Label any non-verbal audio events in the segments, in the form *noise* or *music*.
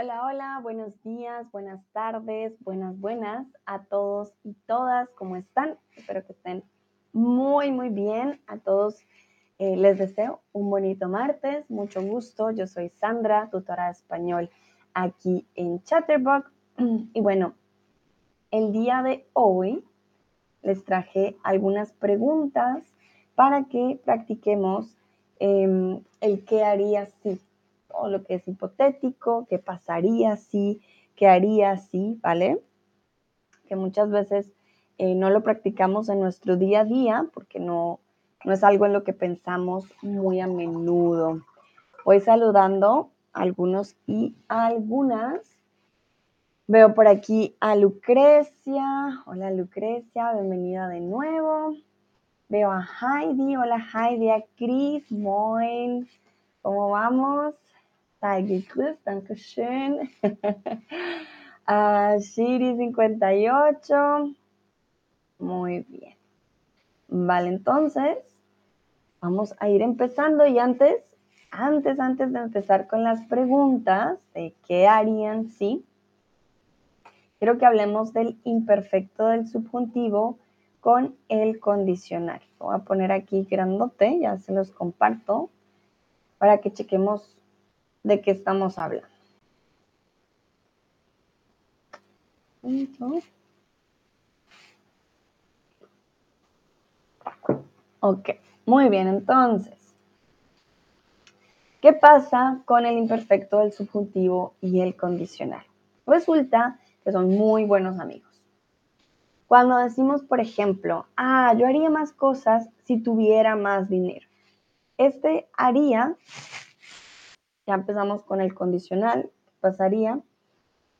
Hola, hola, buenos días, buenas tardes, buenas, buenas a todos y todas. ¿Cómo están? Espero que estén muy, muy bien. A todos eh, les deseo un bonito martes, mucho gusto. Yo soy Sandra, tutora de español aquí en Chatterbox. *clears throat* Y bueno, el día de hoy les traje algunas preguntas para que practiquemos em, el qué haría si o lo que es hipotético, qué pasaría si, qué haría si, ¿vale? Que muchas veces eh, no lo practicamos en nuestro día a día porque no, no es algo en lo que pensamos muy a menudo. Voy saludando a algunos y algunas. Veo por aquí a Lucrecia. Hola Lucrecia, bienvenida de nuevo. Veo a Heidi. Hola Heidi, a Chris, Moin. ¿Cómo vamos? Sei danke schön. a Shiri58. Muy bien. Vale, entonces vamos a ir empezando y antes, antes, antes de empezar con las preguntas de qué harían si, quiero que hablemos del imperfecto del subjuntivo con el condicional. voy a poner aquí grandote, ya se los comparto, para que chequemos de qué estamos hablando. Ok, muy bien, entonces, ¿qué pasa con el imperfecto del subjuntivo y el condicional? Resulta que son muy buenos amigos. Cuando decimos, por ejemplo, ah, yo haría más cosas si tuviera más dinero. Este haría ya empezamos con el condicional, pasaría.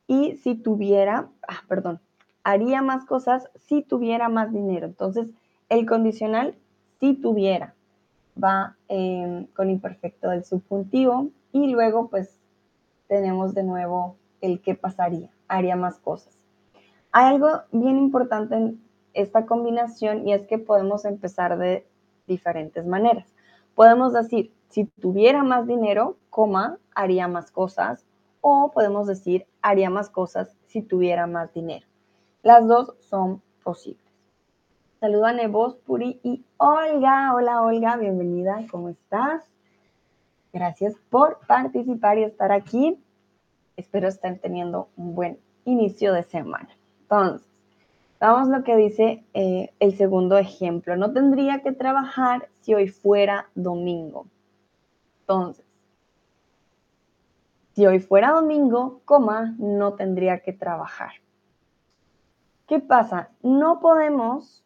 Y si tuviera, ah, perdón, haría más cosas si tuviera más dinero. Entonces, el condicional, si tuviera, va em, con imperfecto del subjuntivo. Y luego, pues, tenemos de nuevo el que pasaría, haría más cosas. Hay algo bien importante en esta combinación y es que podemos empezar de diferentes maneras. Podemos decir, si tuviera más dinero, haría más cosas. O podemos decir, haría más cosas si tuviera más dinero. Las dos son posibles. Saluda a Nebos, Puri y Olga. Hola Olga, bienvenida, ¿cómo estás? Gracias por participar y estar aquí. Espero estén teniendo un buen inicio de semana. Entonces, vamos a lo que dice eh, el segundo ejemplo. No tendría que trabajar si hoy fuera domingo. Entonces, si hoy fuera domingo, coma, no tendría que trabajar. ¿Qué pasa? No podemos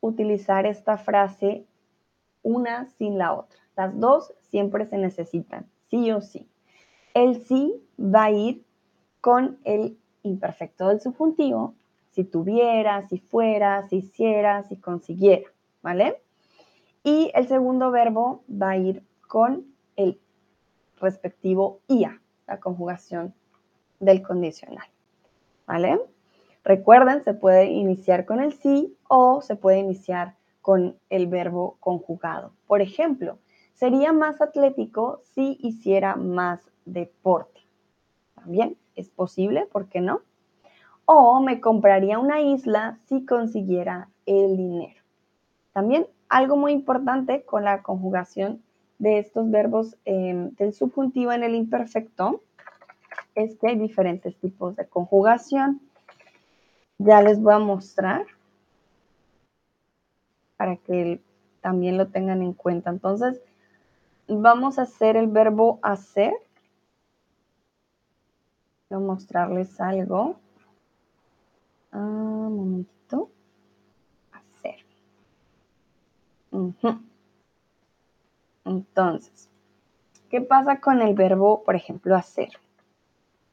utilizar esta frase una sin la otra. Las dos siempre se necesitan, sí o sí. El sí va a ir con el imperfecto del subjuntivo, si tuviera, si fuera, si hiciera, si consiguiera, ¿vale? Y el segundo verbo va a ir con el respectivo IA, la conjugación del condicional. ¿Vale? Recuerden, se puede iniciar con el sí o se puede iniciar con el verbo conjugado. Por ejemplo, sería más atlético si hiciera más deporte. También es posible, ¿por qué no? O me compraría una isla si consiguiera el dinero. También algo muy importante con la conjugación de estos verbos del subjuntivo en el imperfecto es que hay diferentes tipos de conjugación. Ya les voy a mostrar para que también lo tengan en cuenta. Entonces, vamos a hacer el verbo hacer. Voy a mostrarles algo. Ah, un momentito. Entonces, ¿qué pasa con el verbo, por ejemplo, hacer?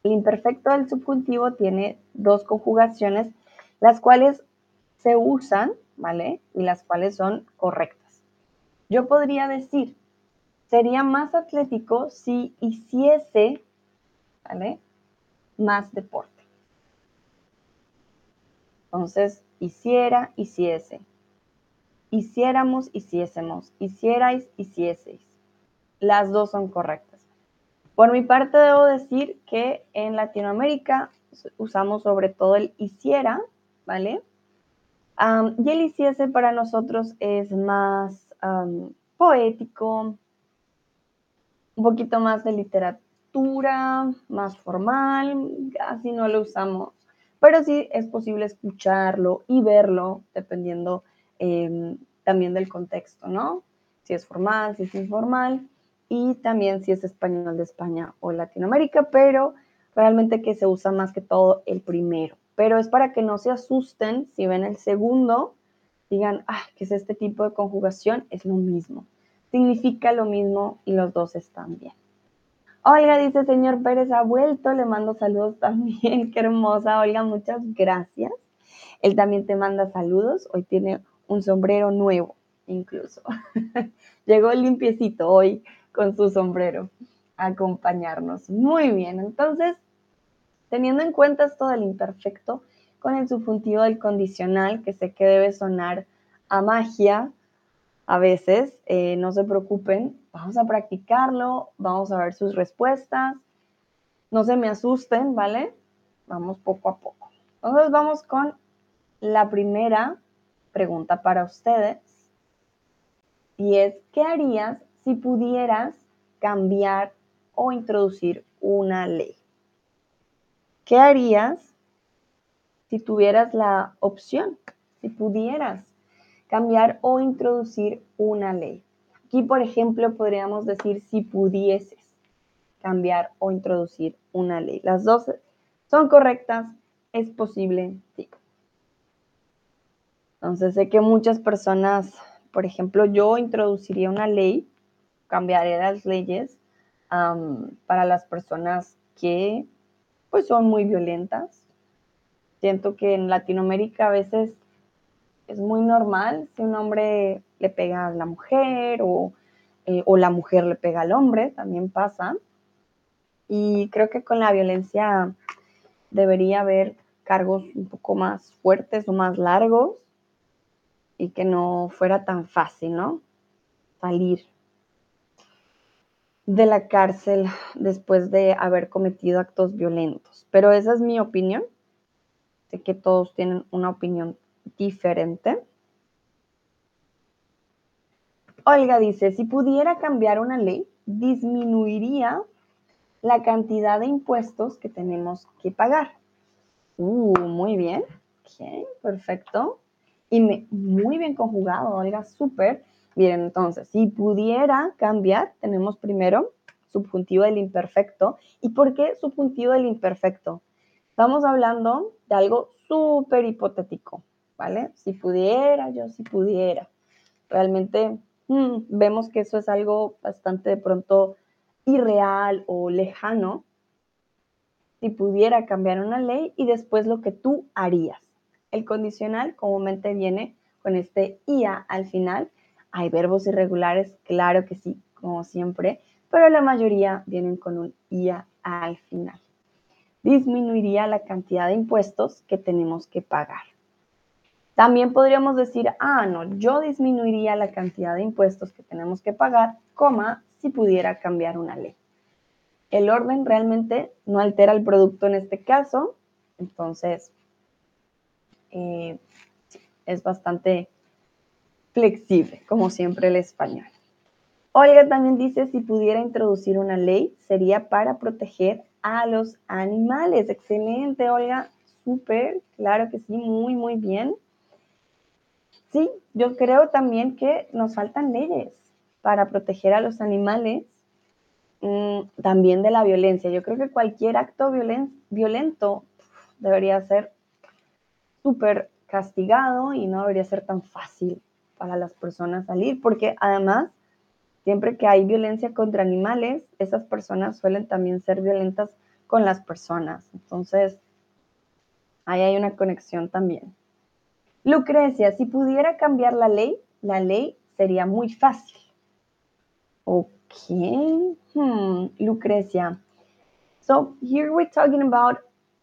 El imperfecto del subjuntivo tiene dos conjugaciones, las cuales se usan, ¿vale? Y las cuales son correctas. Yo podría decir, sería más atlético si hiciese, ¿vale? Más deporte. Entonces, hiciera, hiciese hiciéramos, hiciésemos, hicierais, hicieseis. Las dos son correctas. Por mi parte, debo decir que en Latinoamérica usamos sobre todo el hiciera, ¿vale? y el hiciese para nosotros es más poético, un poquito más de literatura, más formal, casi no lo usamos, pero sí es posible escucharlo y verlo dependiendo em, también del contexto, ¿no? Si es formal, si es informal y también si es español de España o Latinoamérica, pero realmente que se usa más que todo el primero. Pero es para que no se asusten si ven el segundo, digan, ah, ¿qué es este tipo de conjugación? Es lo mismo. Significa lo mismo y los dos están bien. Olga dice, señor Pérez ha vuelto, le mando saludos también, *laughs* qué hermosa Olga, muchas gracias. Él también te manda saludos, hoy tiene un sombrero nuevo incluso. *laughs* Llegó limpiecito hoy con su sombrero a acompañarnos. Muy bien, entonces, teniendo en cuenta esto del imperfecto, con el subjuntivo del condicional, que sé que debe sonar a magia a veces, eh, no se preocupen, vamos a practicarlo, vamos a ver sus respuestas, no se me asusten, ¿vale? Vamos poco a poco. Entonces vamos con la primera pregunta para ustedes y es, ¿qué harías si pudieras cambiar o introducir una ley? ¿Qué harías si tuvieras la opción, si pudieras cambiar o introducir una ley? Aquí, por ejemplo, podríamos decir si pudieses cambiar o introducir una ley. Las dos son correctas, es posible, sí. Entonces sé que muchas personas, por ejemplo, yo introduciría una ley cambiaré las leyes para las personas que pues son muy violentas. Siento que en Latinoamérica a veces es muy normal si un hombre le pega a la mujer o, eh, o la mujer le pega al hombre, también pasa. Y creo que con la violencia debería haber cargos un poco más fuertes o más largos y que no fuera tan fácil, ¿no? Salir de la cárcel después de haber cometido actos violentos. Pero esa es mi opinión. Sé que todos tienen una opinión diferente. Olga dice, si pudiera cambiar una ley, disminuiría la cantidad de impuestos que tenemos que pagar. Uh, muy bien. Okay, perfecto. Y me, muy bien conjugado, Olga, súper. Bien, entonces, si pudiera cambiar, tenemos primero subjuntivo del imperfecto. ¿Y por qué subjuntivo del imperfecto? Estamos hablando de algo súper hipotético, ¿vale? Si pudiera, yo si pudiera. Realmente mm, vemos que eso es algo bastante de pronto irreal o lejano. Si pudiera cambiar una ley y después lo que tú harías. El condicional comúnmente viene con este IA al final hay verbos irregulares, claro que sí, como siempre, pero la mayoría vienen con un IA al final. Disminuiría la cantidad de impuestos que tenemos que pagar. También podríamos decir, ah, no, yo disminuiría la cantidad de impuestos que tenemos que pagar, coma, si pudiera cambiar una ley. El orden realmente no altera el producto en este caso, entonces eh, es bastante flexible, como siempre el español. Olga también dice, si pudiera introducir una ley, sería para proteger a los animales. Excelente, Olga. Súper, claro que sí, muy, muy bien. Sí, yo creo también que nos faltan leyes para proteger a los animales, mm, también de la violencia. Yo creo que cualquier acto violento debería ser súper castigado y no debería ser tan fácil para las personas salir, porque además, siempre que hay violencia contra animales, esas personas suelen también ser violentas con las personas. Entonces, ahí hay una conexión también. Lucrecia, si pudiera cambiar la ley, la ley sería muy fácil. Ok, hmm. Lucrecia. So here we're talking about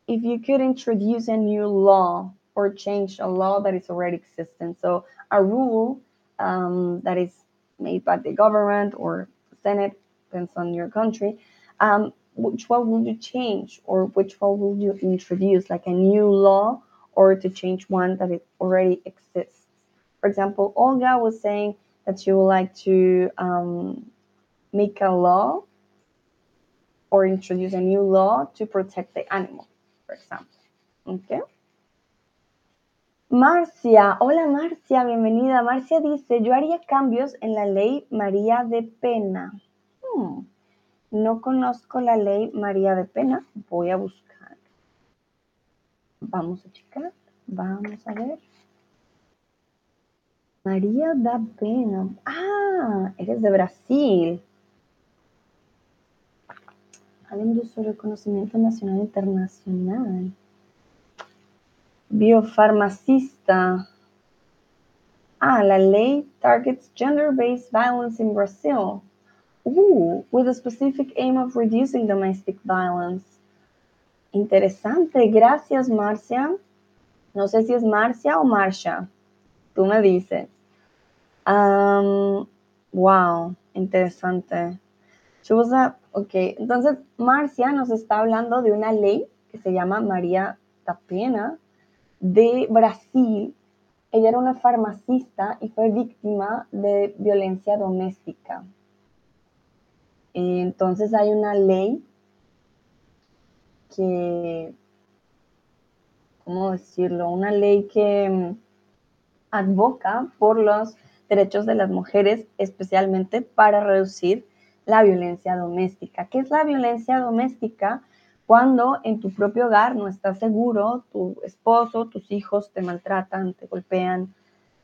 if you could introduce a new law or change a law that is already existing. So a rule um, that is made by the government or Senate, depends on your country, Um, which one will you change or which one will you introduce, like a new law or to change one that it already exists? For example, Olga was saying that she would like to um, make a law or introduce a new law to protect the animal, for example. Okay. Marcia, hola Marcia, bienvenida. Marcia dice, yo haría cambios en la ley María de Pena. Hmm. No conozco la ley María de Pena, voy a buscar. Vamos a checar, vamos a ver. María da Pena. Ah, eres de Brasil. Hablando sobre conocimiento nacional e internacional. Biofarmacista. Ah, la ley targets gender-based violence in Brazil. Ooh, with a specific aim of reducing domestic violence. Interesante, gracias Marcia. No sé si es Marcia o Marcia. Tú me dices. Um, wow, interesante. Chusa, ok, entonces Marcia nos está hablando de una ley que se llama María Tapena de Brasil. Ella era una farmacista y fue víctima de violencia doméstica. Entonces hay una ley que, ¿cómo decirlo? Una ley que mm, advoca por los derechos de las mujeres, especialmente para reducir la violencia doméstica. ¿Qué es la violencia doméstica? Cuando en tu propio hogar no estás seguro, tu esposo, tus hijos te maltratan, te golpean,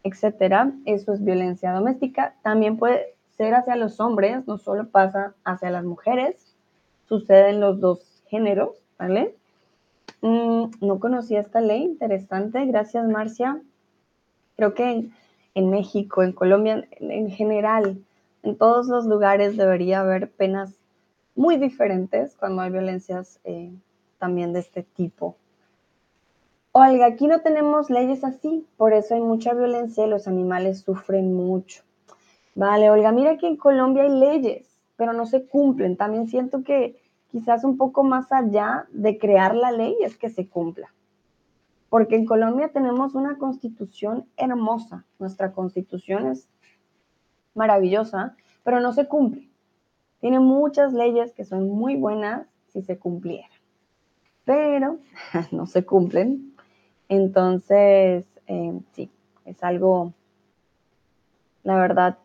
etcétera. Eso es violencia doméstica. También puede ser hacia los hombres, no solo pasa hacia las mujeres, sucede en los dos géneros, ¿vale? Mm, no conocía esta ley, interesante, gracias Marcia. Creo que en, en México, en Colombia, en general, en todos los lugares debería haber penas muy diferentes cuando hay violencias eh, también de este tipo. Olga, aquí no tenemos leyes así, por eso hay mucha violencia y los animales sufren mucho. Vale, Olga, mira que en Colombia hay leyes, pero no se cumplen. También siento que quizás un poco más allá de crear la ley es que se cumpla. Porque en Colombia tenemos una constitución hermosa. Nuestra constitución es maravillosa, pero no se cumple. Tiene muchas leyes que son muy buenas si se cumplieran, pero *laughs* no se cumplen. Entonces, eh, sí, es algo la verdad,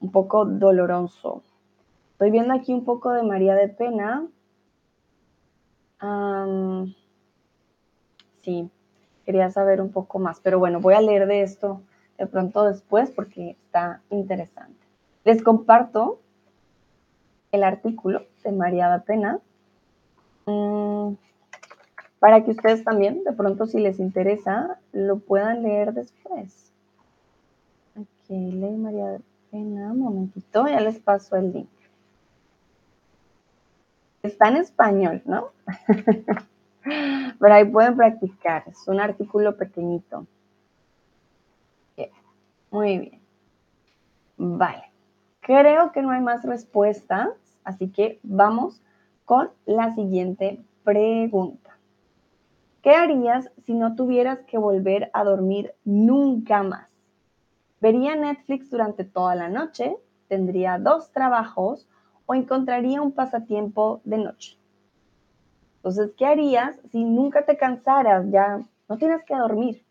un poco doloroso. Estoy viendo aquí un poco de María de Pena. sí, quería saber un poco más, pero bueno, voy a leer de esto de pronto después porque está interesante. Les comparto el artículo de María Pena mm, para que ustedes también, de pronto si les interesa, lo puedan leer después. Aquí, Ley María Pena, un momentito, ya les paso el link. Está en español, ¿no? *laughs* Pero ahí pueden practicar, es un artículo pequeñito. Muy bien. Vale. Creo que no hay más respuestas, así que vamos con la siguiente pregunta. ¿Qué harías si no tuvieras que volver a dormir nunca más? Vería Netflix durante toda la noche, tendría dos trabajos o encontraría un pasatiempo de noche. Entonces, ¿qué harías si nunca te cansaras? Ya no tienes que dormir.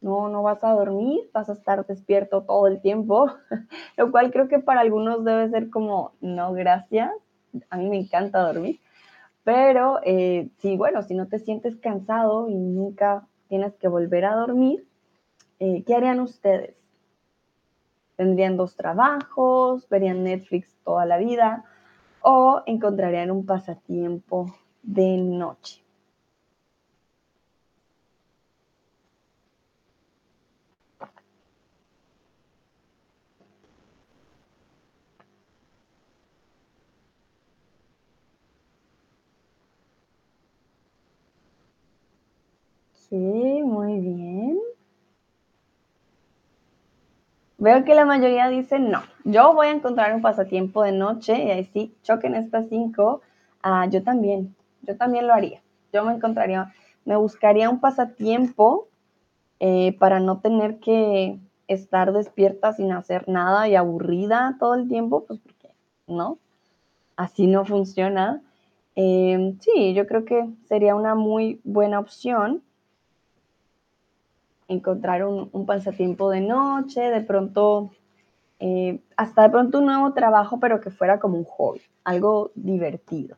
No, no vas a dormir, vas a estar despierto todo el tiempo, *laughs* lo cual creo que para algunos debe ser como, no, gracias, a mí me encanta dormir, pero eh, sí, bueno, si no te sientes cansado y nunca tienes que volver a dormir, eh, ¿qué harían ustedes? ¿Tendrían dos trabajos? ¿Verían Netflix toda la vida? ¿O encontrarían un pasatiempo de noche? Muy bien. Veo que la mayoría dice no. Yo voy a encontrar un pasatiempo de noche y ahí sí, choquen estas cinco. Ah, yo también, yo también lo haría. Yo me encontraría, me buscaría un pasatiempo eh, para no tener que estar despierta sin hacer nada y aburrida todo el tiempo, pues porque no, así no funciona. Em, sí, yo creo que sería una muy buena opción encontrar un, pasatiempo de noche, de pronto, eh, hasta de pronto un nuevo trabajo, pero que fuera como un hobby, algo divertido.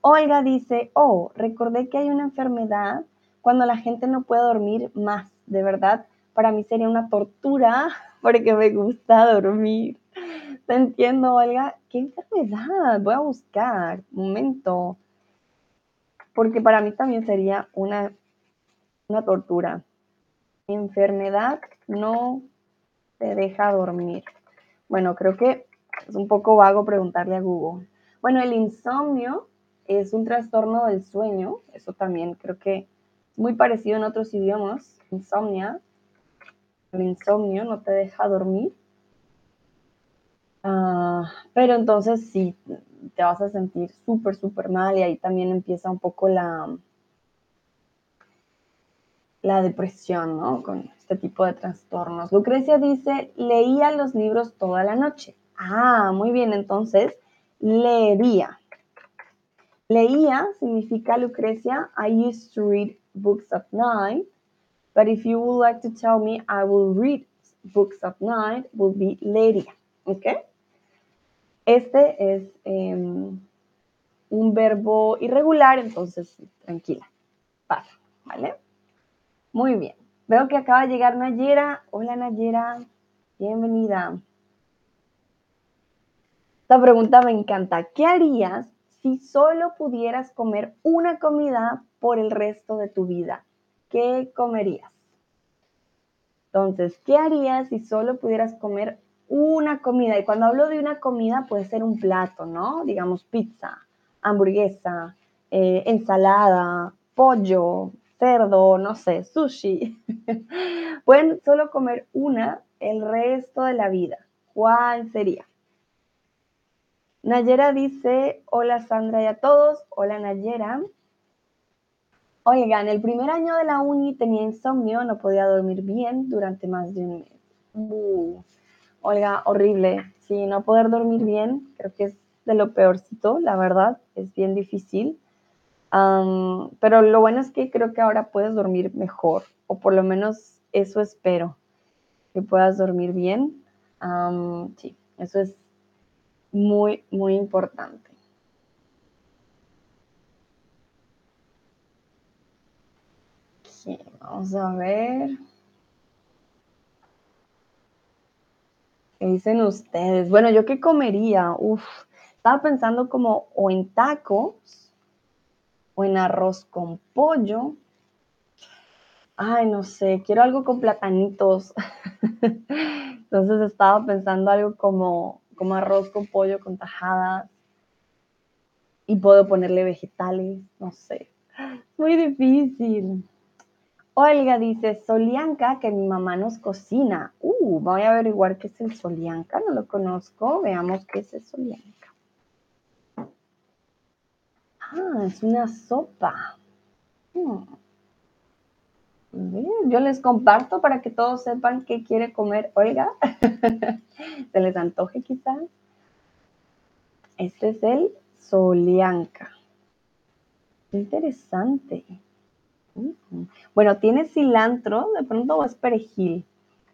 Olga dice, oh, recordé que hay una enfermedad cuando la gente no puede dormir más. De verdad, para mí sería una tortura *laughs* porque me gusta dormir. Te entiendo, Olga. ¿Qué enfermedad? Voy a buscar. Un momento. Porque para mí también sería una, una tortura enfermedad no te deja dormir. Bueno, creo que es un poco vago preguntarle a Google. Bueno, el insomnio es un trastorno del sueño, eso también creo que es muy parecido en otros idiomas. Insomnia, el insomnio no te deja dormir. Ah, pero entonces sí, te vas a sentir súper, súper mal y ahí también empieza un poco la, la depresión, ¿no? Con este tipo de trastornos. Lucrecia dice, leía los libros toda la noche. Ah, muy bien, entonces, leería. Leía significa, Lucrecia, I used to read books at night, but if you would like to tell me I will read books at night, will be leería, ¿ok? Este es em, un verbo irregular, entonces, tranquila, pasa, ¿vale? Muy bien. Veo que acaba de llegar Nayera. Hola Nayera, bienvenida. Esta pregunta me encanta. ¿Qué harías si solo pudieras comer una comida por el resto de tu vida? ¿Qué comerías? Entonces, ¿qué harías si solo pudieras comer una comida? Y cuando hablo de una comida, puede ser un plato, ¿no? Digamos pizza, hamburguesa, eh, ensalada, pollo, cerdo, no sé, sushi. *laughs* Pueden solo comer una el resto de la vida. ¿Cuál sería? Nayera dice, hola Sandra y a todos, hola Nayera. Oigan, el primer año de la uni tenía insomnio, no podía dormir bien durante más de un mes. Uh, oiga, horrible. Sí, no poder dormir bien, creo que es de lo peorcito, la verdad, es bien difícil pero lo bueno es que creo que ahora puedes dormir mejor, o por lo menos eso espero, que puedas dormir bien. sí, eso es muy, muy importante. vamos a ver. ¿Qué dicen ustedes? Bueno, ¿yo qué comería? Uf, estaba pensando como o en tacos o en arroz con pollo. Ay, no sé, quiero algo con platanitos. *laughs* Entonces estaba pensando algo como, como arroz con pollo con tajadas. Y puedo ponerle vegetales, no sé. Muy difícil. Olga dice, solianca, que mi mamá nos cocina. Uh, voy a averiguar qué es el solianca, no lo conozco. Veamos qué es el solianca. Ah, es una sopa. Hmm. Yo les comparto para que todos sepan qué quiere comer Oiga, *laughs* Se les antoje quizás. Este es el solianca. Interesante. Mm. Bueno, tiene cilantro, de pronto o es perejil.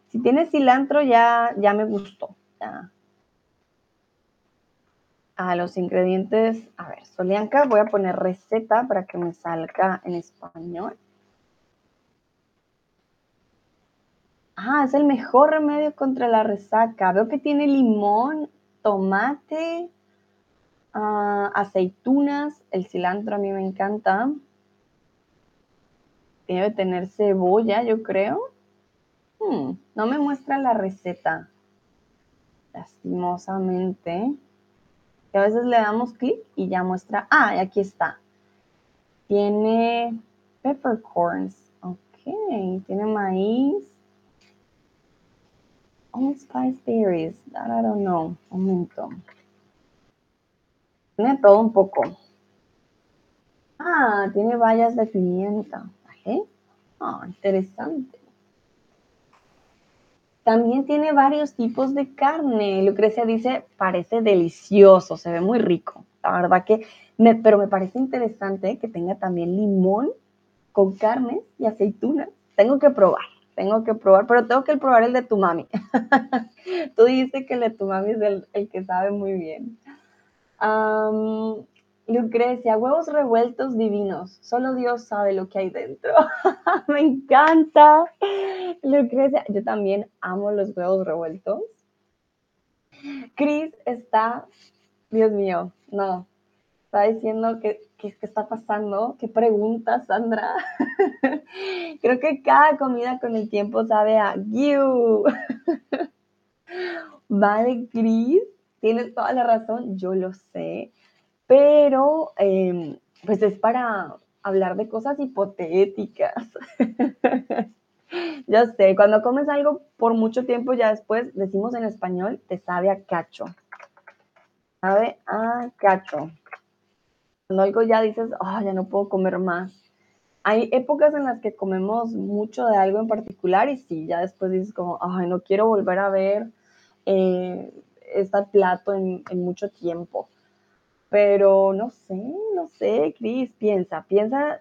Si tiene cilantro ya, ya me gustó. Ya, a los ingredientes, a ver, solianca, voy a poner receta para que me salga en español. Ah, es el mejor remedio contra la resaca. Veo que tiene limón, tomate, ah, aceitunas, el cilantro a mí me encanta. Debe tener cebolla, yo creo. Hmm, no me muestra la receta. Lastimosamente a veces le damos clic y ya muestra, ah, aquí está. Tiene peppercorns, ok, tiene maíz. Old Spice Berries. That I don't know. Un momento. Tiene todo un poco. Ah, tiene bayas de pimienta. ¿Eh? Ah, interesante. También tiene varios tipos de carne. Lucrecia dice, parece delicioso, se ve muy rico. La verdad que, me, pero me parece interesante que tenga también limón con carne y aceitunas. Tengo que probar, tengo que probar, pero tengo que probar el de tu mami. *laughs* Tú dices que el de tu mami es el, que sabe muy bien. Lucrecia, huevos revueltos divinos. Solo Dios sabe lo que hay dentro. *laughs* Me encanta. Lucrecia, yo también amo los huevos revueltos. Chris está, Dios mío, no, está diciendo que, ¿qué está pasando? ¿Qué pregunta, Sandra? *laughs* Creo que cada comida con el tiempo sabe a you. *laughs* vale, Chris, tienes toda la razón, yo lo sé pero em, pues es para hablar de cosas hipotéticas. *laughs* ya sé, cuando comes algo por mucho tiempo, ya después decimos en español, te sabe a cacho. Sabe a cacho. Cuando algo ya dices, oh, ya no puedo comer más. Hay épocas en las que comemos mucho de algo en particular y sí, ya después dices como, ay, no quiero volver a ver eh, este plato en mucho tiempo. Pero no sé, no sé, Cris, piensa, piensa,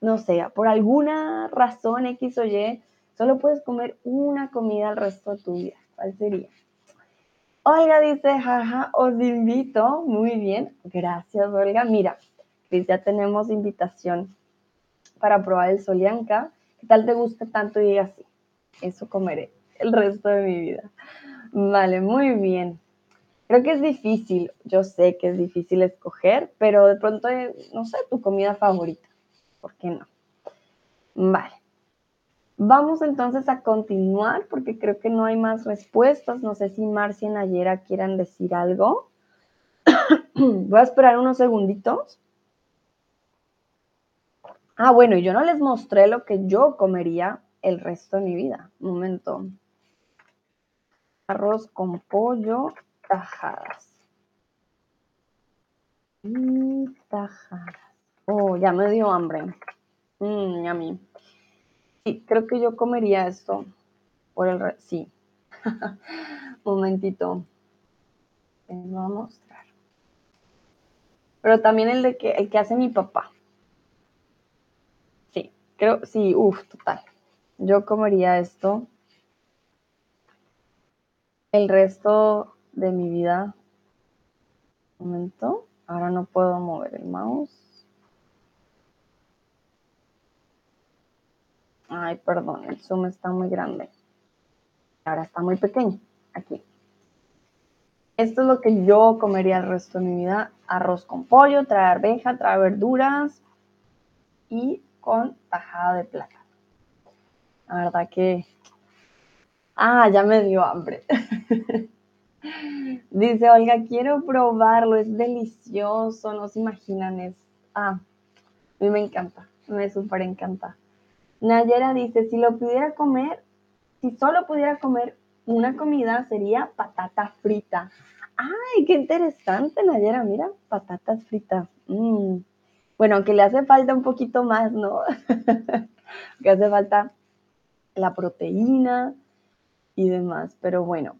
no sé, por alguna razón X o Y, solo puedes comer una comida el resto de tu vida. ¿Cuál sería? Olga dice, jaja, os invito. Muy bien, gracias Olga. Mira, Cris, ya tenemos invitación para probar el Solianca. ¿Qué tal te gusta tanto y digas sí? Eso comeré el resto de mi vida. Vale, muy bien. Creo que es difícil, yo sé que es difícil escoger, pero de pronto, eh, no sé, tu comida favorita. ¿Por qué no? Vale. Vamos entonces a continuar porque creo que no hay más respuestas. No sé si Marcia y Nayera quieran decir algo. *coughs* Voy a esperar unos segunditos. Ah, bueno, yo no les mostré lo que yo comería el resto de mi vida. Un momento. Arroz con pollo tajadas. Mm, tajadas. Oh, ya me dio hambre. Mm, a mí. Sí, creo que yo comería esto por el... Re sí. *laughs* Momentito. Te voy a mostrar. Pero también el de que el que hace mi papá. Sí, creo, sí, uff, total. Yo comería esto. El resto de mi vida. Un momento. Ahora no puedo mover el mouse. Ay, perdón, el zoom está muy grande. Ahora está muy pequeño. Aquí. Esto es lo que yo comería el resto de mi vida. Arroz con pollo, trae arveja, trae verduras y con tajada de plátano. La verdad que... Ah, ya me dio hambre. *laughs* Dice Olga, quiero probarlo, es delicioso, no se imaginan, es... Ah, a mí me encanta, me súper encanta. Nayera dice, si lo pudiera comer, si solo pudiera comer una comida, sería patata frita. Ay, qué interesante, Nayera, mira, patatas fritas. Mm. Bueno, aunque le hace falta un poquito más, ¿no? *laughs* que hace falta la proteína y demás, pero bueno,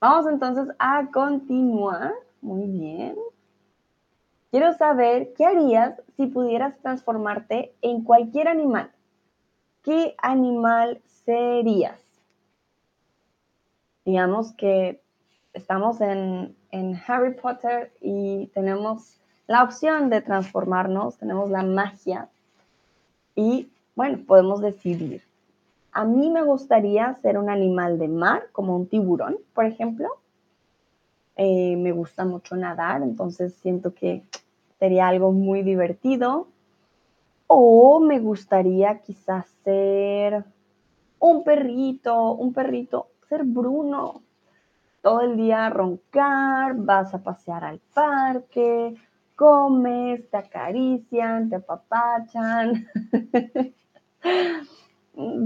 Vamos entonces a continuar. Muy bien. Quiero saber qué harías si pudieras transformarte en cualquier animal. ¿Qué animal serías? Digamos que estamos en, Harry Potter y tenemos la opción de transformarnos, tenemos la magia y bueno, podemos decidir a mí me gustaría ser un animal de mar, como un tiburón, por ejemplo. Eh, me gusta mucho nadar, entonces siento que sería algo muy divertido. O me gustaría quizás ser un perrito, un perrito, ser Bruno. Todo el día roncar, vas a pasear al parque, comes, te acarician, te apapachan. *laughs*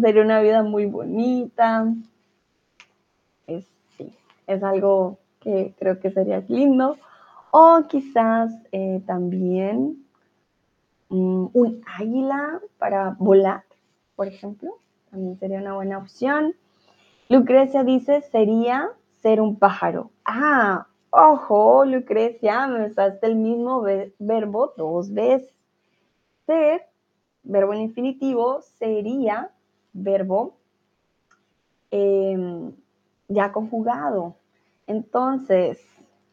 sería una vida muy bonita. es, sí, es algo que creo que sería lindo. O quizás eh, también mm, un águila para volar, por ejemplo, también sería una buena opción. Lucrecia dice, sería ser un pájaro. Ah, ojo, Lucrecia, me usaste el mismo verbo dos veces. Ser, verbo en infinitivo, sería verbo em, ya conjugado. Entonces,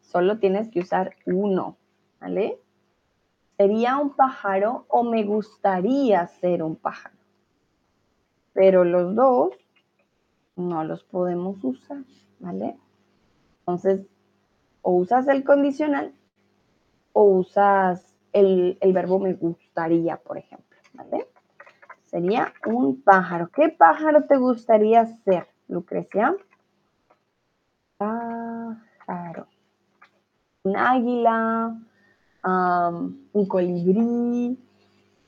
solo tienes que usar uno, ¿vale? Sería un pájaro o me gustaría ser un pájaro. Pero los dos no los podemos usar, ¿vale? Entonces, o usas el condicional o usas el, el verbo me gustaría, por ejemplo, ¿vale? Sería un pájaro. ¿Qué pájaro te gustaría ser, Lucrecia? Pájaro. Un águila, un colibrí,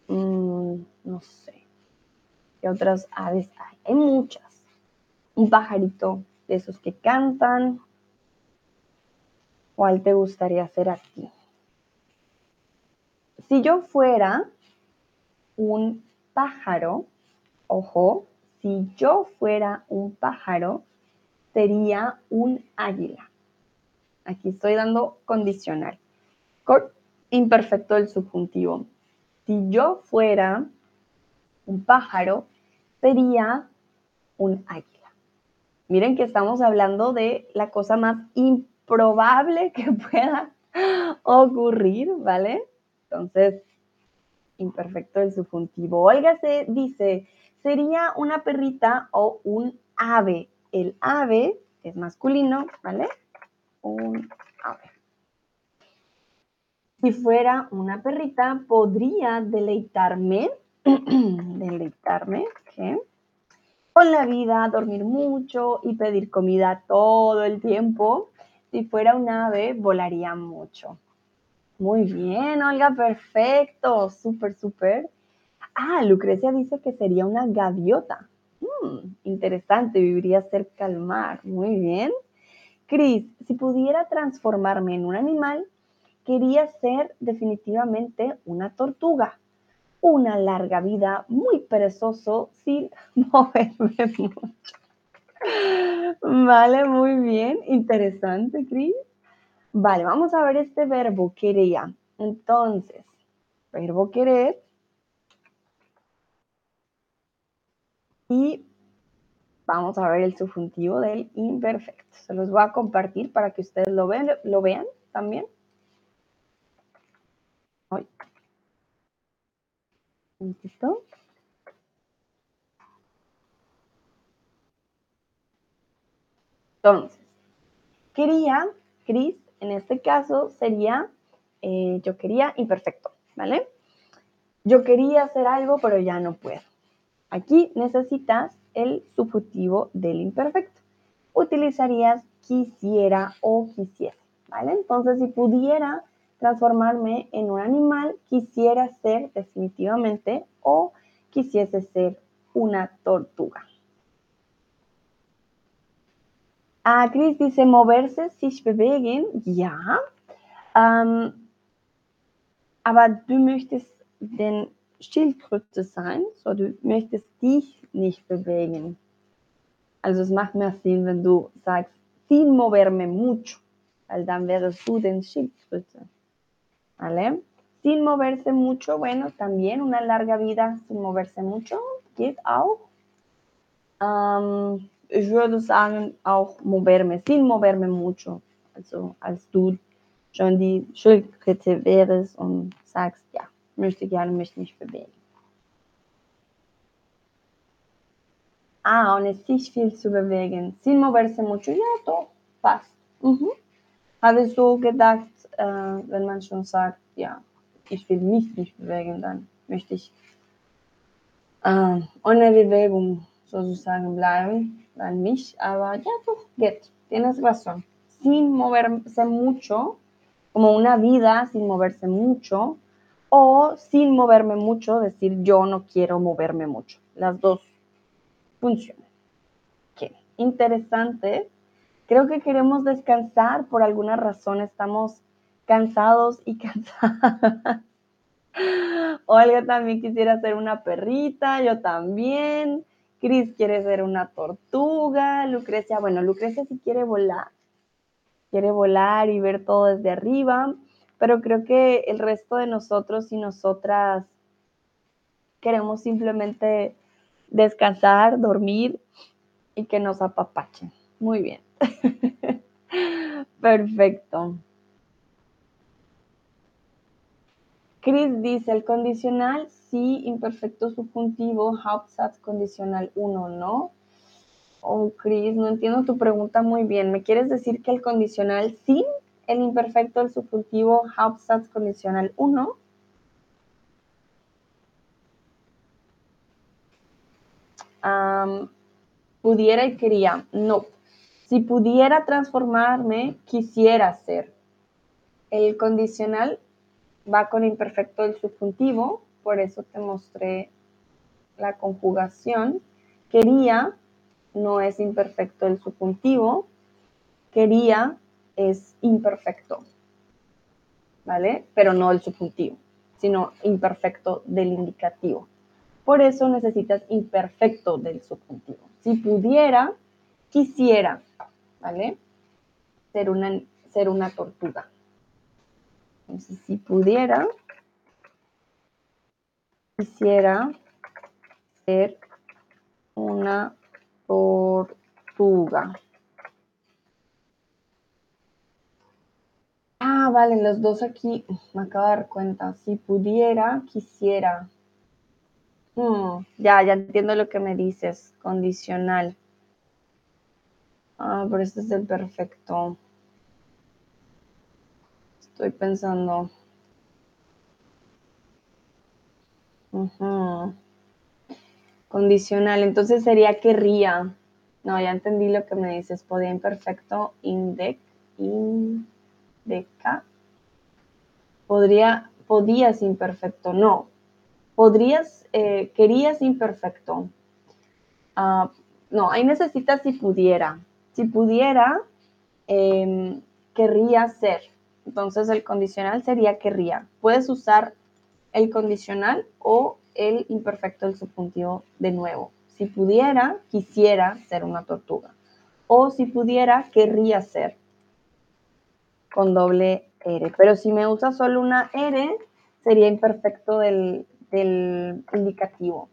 mm, no sé. ¿Qué otras aves hay? Hay muchas. Un pajarito de esos que cantan. ¿Cuál te gustaría ser a ti? Si yo fuera un pájaro, ojo, si yo fuera un pájaro, sería un águila. Aquí estoy dando condicional. imperfecto del subjuntivo. Si yo fuera un pájaro, sería un águila. Miren que estamos hablando de la cosa más improbable que pueda ocurrir, ¿vale? Entonces, imperfecto del subjuntivo. Olga se dice, sería una perrita o un ave. El ave es masculino, ¿vale? Un ave. Si fuera una perrita, podría deleitarme, *clears throat* deleitarme, ¿qué? Con la vida, dormir mucho y pedir comida todo el tiempo. Si fuera un ave, volaría mucho. Muy bien, Olga, perfecto, súper, súper. Ah, Lucrecia dice que sería una gaviota. Hmm, interesante, viviría cerca al mar. Muy bien. Cris, si pudiera transformarme en un animal, quería ser definitivamente una tortuga. Una larga vida, muy perezoso, sin *laughs* moverme mucho. Vale, muy bien. Interesante, Cris. Vale, vamos a ver este verbo quería. Entonces, verbo querer. Y vamos a ver el subjuntivo del imperfecto. Se los voy a compartir para que ustedes lo vean, lo vean también. Entonces, quería, Cris, en este caso sería, eh, yo quería imperfecto, ¿vale? Yo quería hacer algo, pero ya no puedo. Aquí necesitas el subjuntivo del imperfecto. Utilizarías quisiera o quisiera, ¿vale? Entonces, si pudiera transformarme en un animal, quisiera ser definitivamente o quisiese ser una tortuga. Ah, Chris dice moverse, sich bewegen. Ja. Ähm, aber du möchtest den Schildkröte sein, so du möchtest dich nicht bewegen. Also es macht mehr Sinn, wenn du sagst, sin moverme mucho, weil dann wärst du den Schildkröte. ¿Vale? Sin moverse mucho, bueno, también una larga vida sin moverse mucho, geht auch. Ähm, ich würde sagen, auch moverme, sin moverme mucho. Also als du schon die Schildkröte wärst und sagst, ja, möchte gerne mich nicht bewegen. Ah, und es sich viel zu bewegen. Sin moverse mucho, ja, doch, passt. Mhm. Habe ich so gedacht, äh, wenn man schon sagt, ja, ich will mich nicht bewegen, dann möchte ich äh, ohne Bewegung sozusagen bleiben en mich, aber ya, pues, get, tienes razón. Sin moverse mucho, como una vida sin moverse mucho, o sin moverme mucho, decir yo no quiero moverme mucho. Las dos funcionan. Qué interesante. Creo que queremos descansar por alguna razón, estamos cansados y *laughs* cansadas. Olga también quisiera ser una perrita, yo también. Cris quiere ser una tortuga, Lucrecia, bueno, Lucrecia sí quiere volar, quiere volar y ver todo desde arriba, pero creo que el resto de nosotros y nosotras queremos simplemente descansar, dormir y que nos apapachen. Muy bien. *laughs* Perfecto. Chris dice, el condicional sí, imperfecto subjuntivo, Hauptsatz condicional 1, ¿no? Oh, Chris, no entiendo tu pregunta muy bien. ¿Me quieres decir que el condicional sí, el imperfecto del subjuntivo, Hauptsatz condicional 1? pudiera y quería. No. Si pudiera transformarme, quisiera ser. El condicional va con imperfecto del subjuntivo, por eso te mostré la conjugación. Quería no es imperfecto el subjuntivo, quería es imperfecto, ¿vale? Pero no el subjuntivo, sino imperfecto del indicativo. Por eso necesitas imperfecto del subjuntivo. Si pudiera, quisiera, ¿vale? Ser una, ser una tortuga. Entonces, si pudiera, quisiera ser una tortuga. Ah, vale, los dos aquí, me acabo de dar cuenta. Si pudiera, quisiera. Hmm, ya, ya entiendo lo que me dices. Condicional. Ah, pero este es el perfecto. Estoy pensando. Condicional, entonces sería querría. No, ya entendí lo que me dices. Podía imperfecto, indec, indeca. Podría, podías imperfecto, no. Podrías, eh, querías imperfecto. Ah, no, ahí necesitas si pudiera. Si pudiera, em, querría ser. Entonces el condicional sería querría. Puedes usar el condicional o el imperfecto del subjuntivo de nuevo. Si pudiera, quisiera ser una tortuga. O si pudiera, querría ser con doble R. Pero si me usa solo una R, sería imperfecto del, indicativo.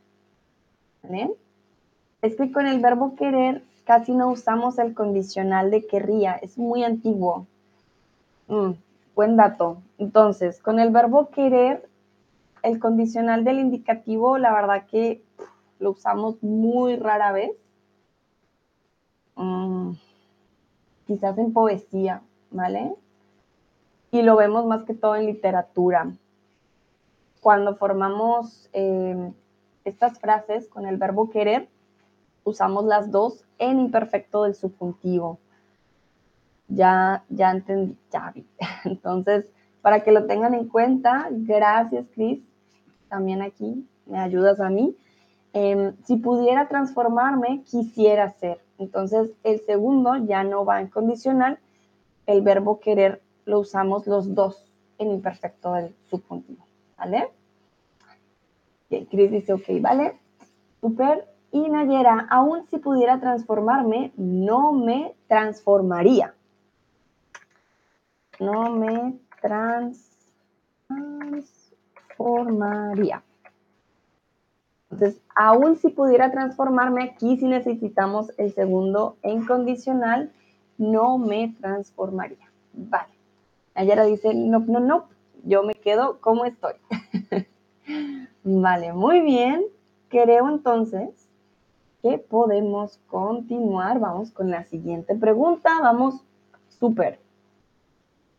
Es que con el verbo querer casi no usamos el condicional de querría. Es muy antiguo. Mm, buen dato. Entonces, con el verbo querer, el condicional del indicativo, la verdad que lo usamos muy rara vez. Mm, quizás en poesía, ¿vale? Y lo vemos más que todo en literatura. Cuando formamos em, estas frases con el verbo querer, usamos las dos en imperfecto del subjuntivo ya, ya entendí, ya vi. *laughs* Entonces, para que lo tengan en cuenta, gracias, Cris. También aquí me ayudas a mí. Em, si pudiera transformarme, quisiera ser. Entonces, el segundo ya no va en condicional. El verbo querer lo usamos los dos en imperfecto del subjuntivo. ¿Vale? Cris dice, ok, vale. Super. Y Nayera, aún si pudiera transformarme, no me transformaría no me transformaría. Entonces, aún si pudiera transformarme aquí, si necesitamos el segundo en condicional, no me transformaría. Vale. Ayara dice, no, no, no, yo me quedo como estoy. *laughs* vale, muy bien. Creo entonces que podemos continuar. Vamos con la siguiente pregunta. Vamos súper.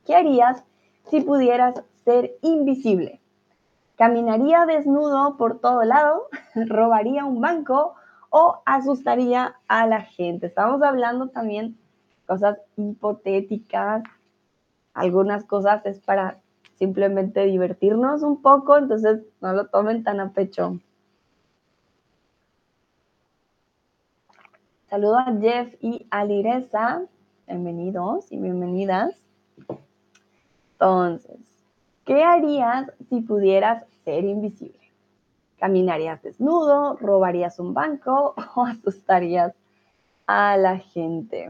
¿Qué harías si pudieras ser invisible? ¿Caminaría desnudo por todo lado? *laughs* ¿Robaría un banco? ¿O asustaría a la gente? Estamos hablando también cosas hipotéticas. Algunas cosas es para simplemente divertirnos un poco, entonces no lo tomen tan a pecho. Saludo a Jeff y a Liresa. Bienvenidos y bienvenidas. Entonces, ¿qué harías si pudieras ser invisible? ¿Caminarías desnudo? ¿Robarías un banco? *laughs* ¿O asustarías a la gente?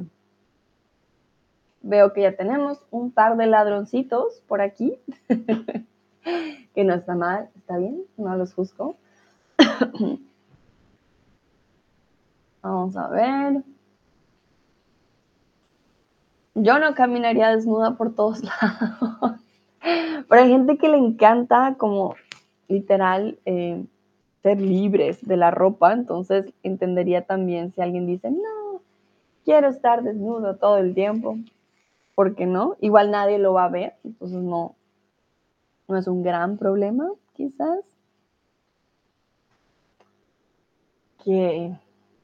Veo que ya tenemos un par de ladroncitos por aquí, *laughs* que no está mal, está bien, no los juzgo. *coughs* Vamos a ver. Yo no caminaría desnuda por todos *laughs* lados. Pero hay gente que le encanta como literal eh, ser libres de la ropa, entonces entendería también si alguien dice, no, quiero estar desnudo todo el tiempo. ¿Por qué no? Igual nadie lo va a ver, entonces no, no es un gran problema, quizás. Que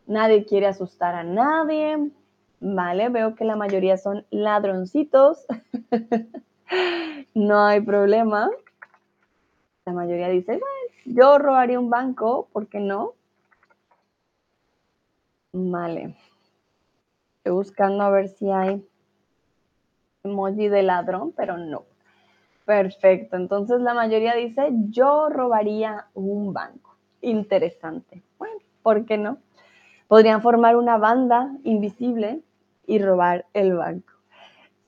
nadie quiere asustar a nadie, ¿vale? Veo que la mayoría son ladroncitos. *laughs* no hay problema. La mayoría dice, yo robaría un banco, ¿por qué no? Vale. Estoy buscando a ver si hay emoji de ladrón, pero no. Perfecto. Entonces la mayoría dice, yo robaría un banco. Interesante. Bueno, ¿por qué no? Podrían formar una banda invisible y robar el banco.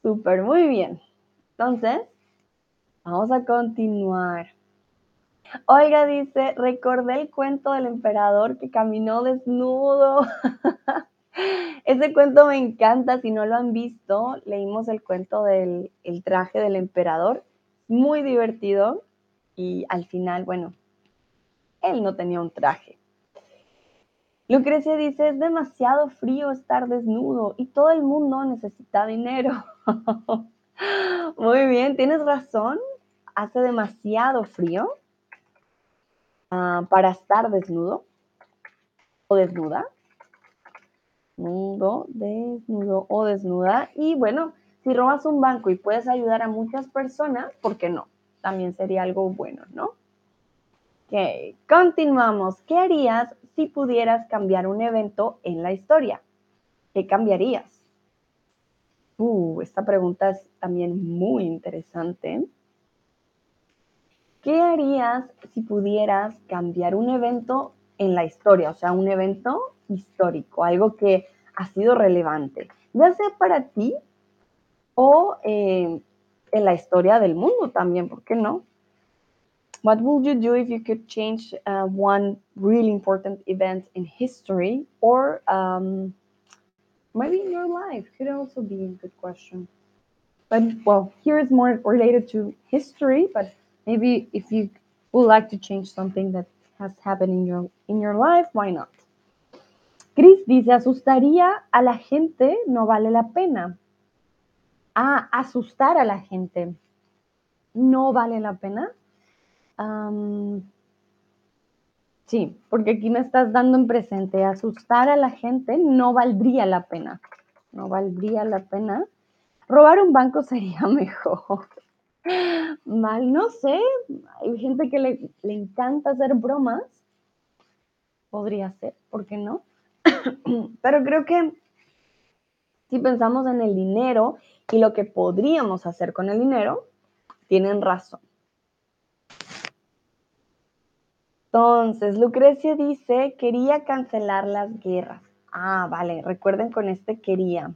Súper, muy bien. Entonces, vamos a continuar. Oiga, dice, recordé el cuento del emperador que caminó desnudo. *laughs* Ese cuento me encanta, si no lo han visto, leímos el cuento del traje del emperador, muy divertido y al final, bueno, él no tenía un traje. Lucrecia dice, es demasiado frío estar desnudo y todo el mundo necesita dinero. *laughs* Muy bien, tienes razón, hace demasiado frío ah, para estar desnudo o desnuda. Desnudo, desnudo o desnuda. Y bueno, si robas un banco y puedes ayudar a muchas personas, ¿por qué no? También sería algo bueno, ¿no? Ok, continuamos. ¿Qué harías si pudieras cambiar un evento en la historia? ¿Qué cambiarías? Uh, esta pregunta es también muy interesante. ¿Qué harías si pudieras cambiar un evento en la historia? O sea, un evento histórico, algo que ha sido relevante, ya sea para ti o eh, en la historia del mundo también, ¿por qué no? What would you do if you could change uh, one really important event in history or um, maybe in your life? Could also be a good question. But well, here is more related to history, but maybe if you would like to change something that has happened in your in your life, why not? Chris dice, asustaría a la gente, no vale la pena. Ah, asustar a la gente, no vale la pena. Sí, porque aquí me estás dando en presente, asustar a la gente no valdría la pena. No valdría la pena. Robar un banco *laughs* sería mejor. Mal, no sé, hay gente que le, le encanta hacer bromas. Podría ser, ¿por qué no? *clears throat* Pero creo que si pensamos en el dinero y lo que podríamos hacer con el dinero, tienen razón. Entonces, Lucrecia dice, quería cancelar las guerras. Ah, vale, recuerden con este quería.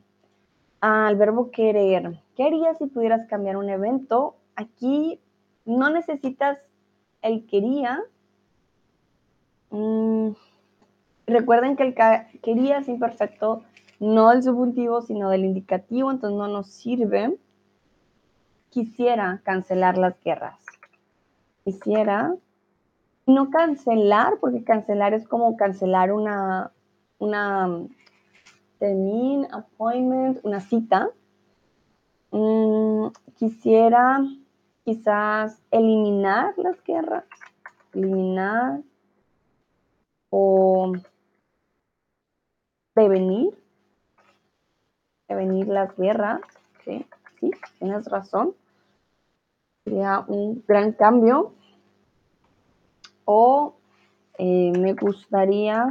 Al verbo querer. ¿Qué si pudieras cambiar un evento? Aquí no necesitas el quería. Mm, Recuerden que el quería es imperfecto no del subjuntivo, sino del indicativo, entonces no nos sirve. Quisiera cancelar las guerras. Quisiera no cancelar, porque cancelar es como cancelar una, una termin, appointment, una cita. Mm, quisiera quizás eliminar las guerras, eliminar o prevenir, prevenir las guerras, ¿sí? sí, tienes razón, sería un gran cambio. O eh, me gustaría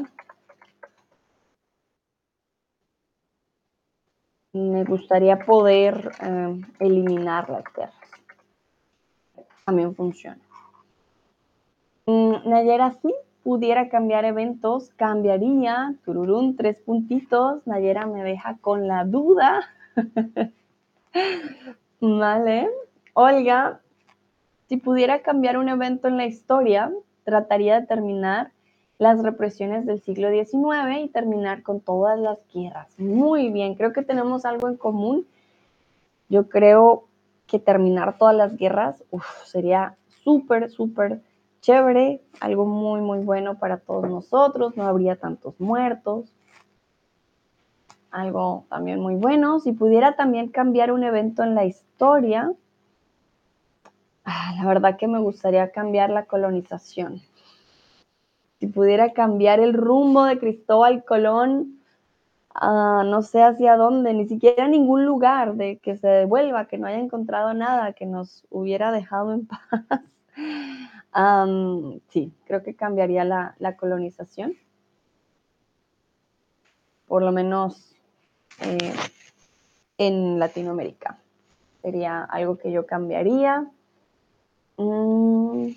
me gustaría poder eh, eliminar las guerras. También funciona. Mm, Nayera, sí, pudiera cambiar eventos, cambiaría, tururún, tres puntitos. Nayera me deja con la duda. *laughs* vale. Olga, si pudiera cambiar un evento en la historia, trataría de terminar las represiones del siglo XIX y terminar con todas las guerras. Muy bien, creo que tenemos algo en común. Yo creo que terminar todas las guerras sería súper, súper chévere, algo muy, muy bueno para todos nosotros, no habría tantos muertos. Algo también muy bueno. Si pudiera también cambiar un evento en la historia, ah, la verdad que me gustaría cambiar la colonización si pudiera cambiar el rumbo de Cristóbal Colón, uh, no sé hacia dónde, ni siquiera ningún lugar, de que se devuelva, que no haya encontrado nada, que nos hubiera dejado en *laughs* paz. sí, creo que cambiaría la, la, colonización. Por lo menos eh, en Latinoamérica. Sería algo que yo cambiaría. Mm,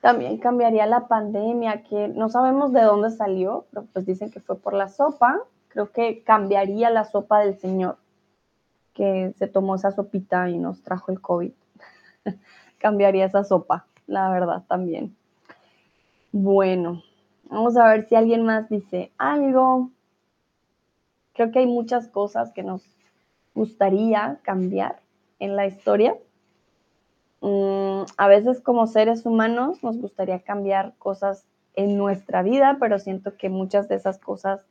también cambiaría la pandemia, que no sabemos de dónde salió, pero pues dicen que fue por la sopa. Creo que cambiaría la sopa del Señor, que se tomó esa sopita y nos trajo el COVID. *laughs* cambiaría esa sopa, la verdad también. Bueno, vamos a ver si alguien más dice algo. Creo que hay muchas cosas que nos gustaría cambiar en la historia. Mm, a veces como seres humanos nos gustaría cambiar cosas en nuestra vida, pero siento que muchas de esas cosas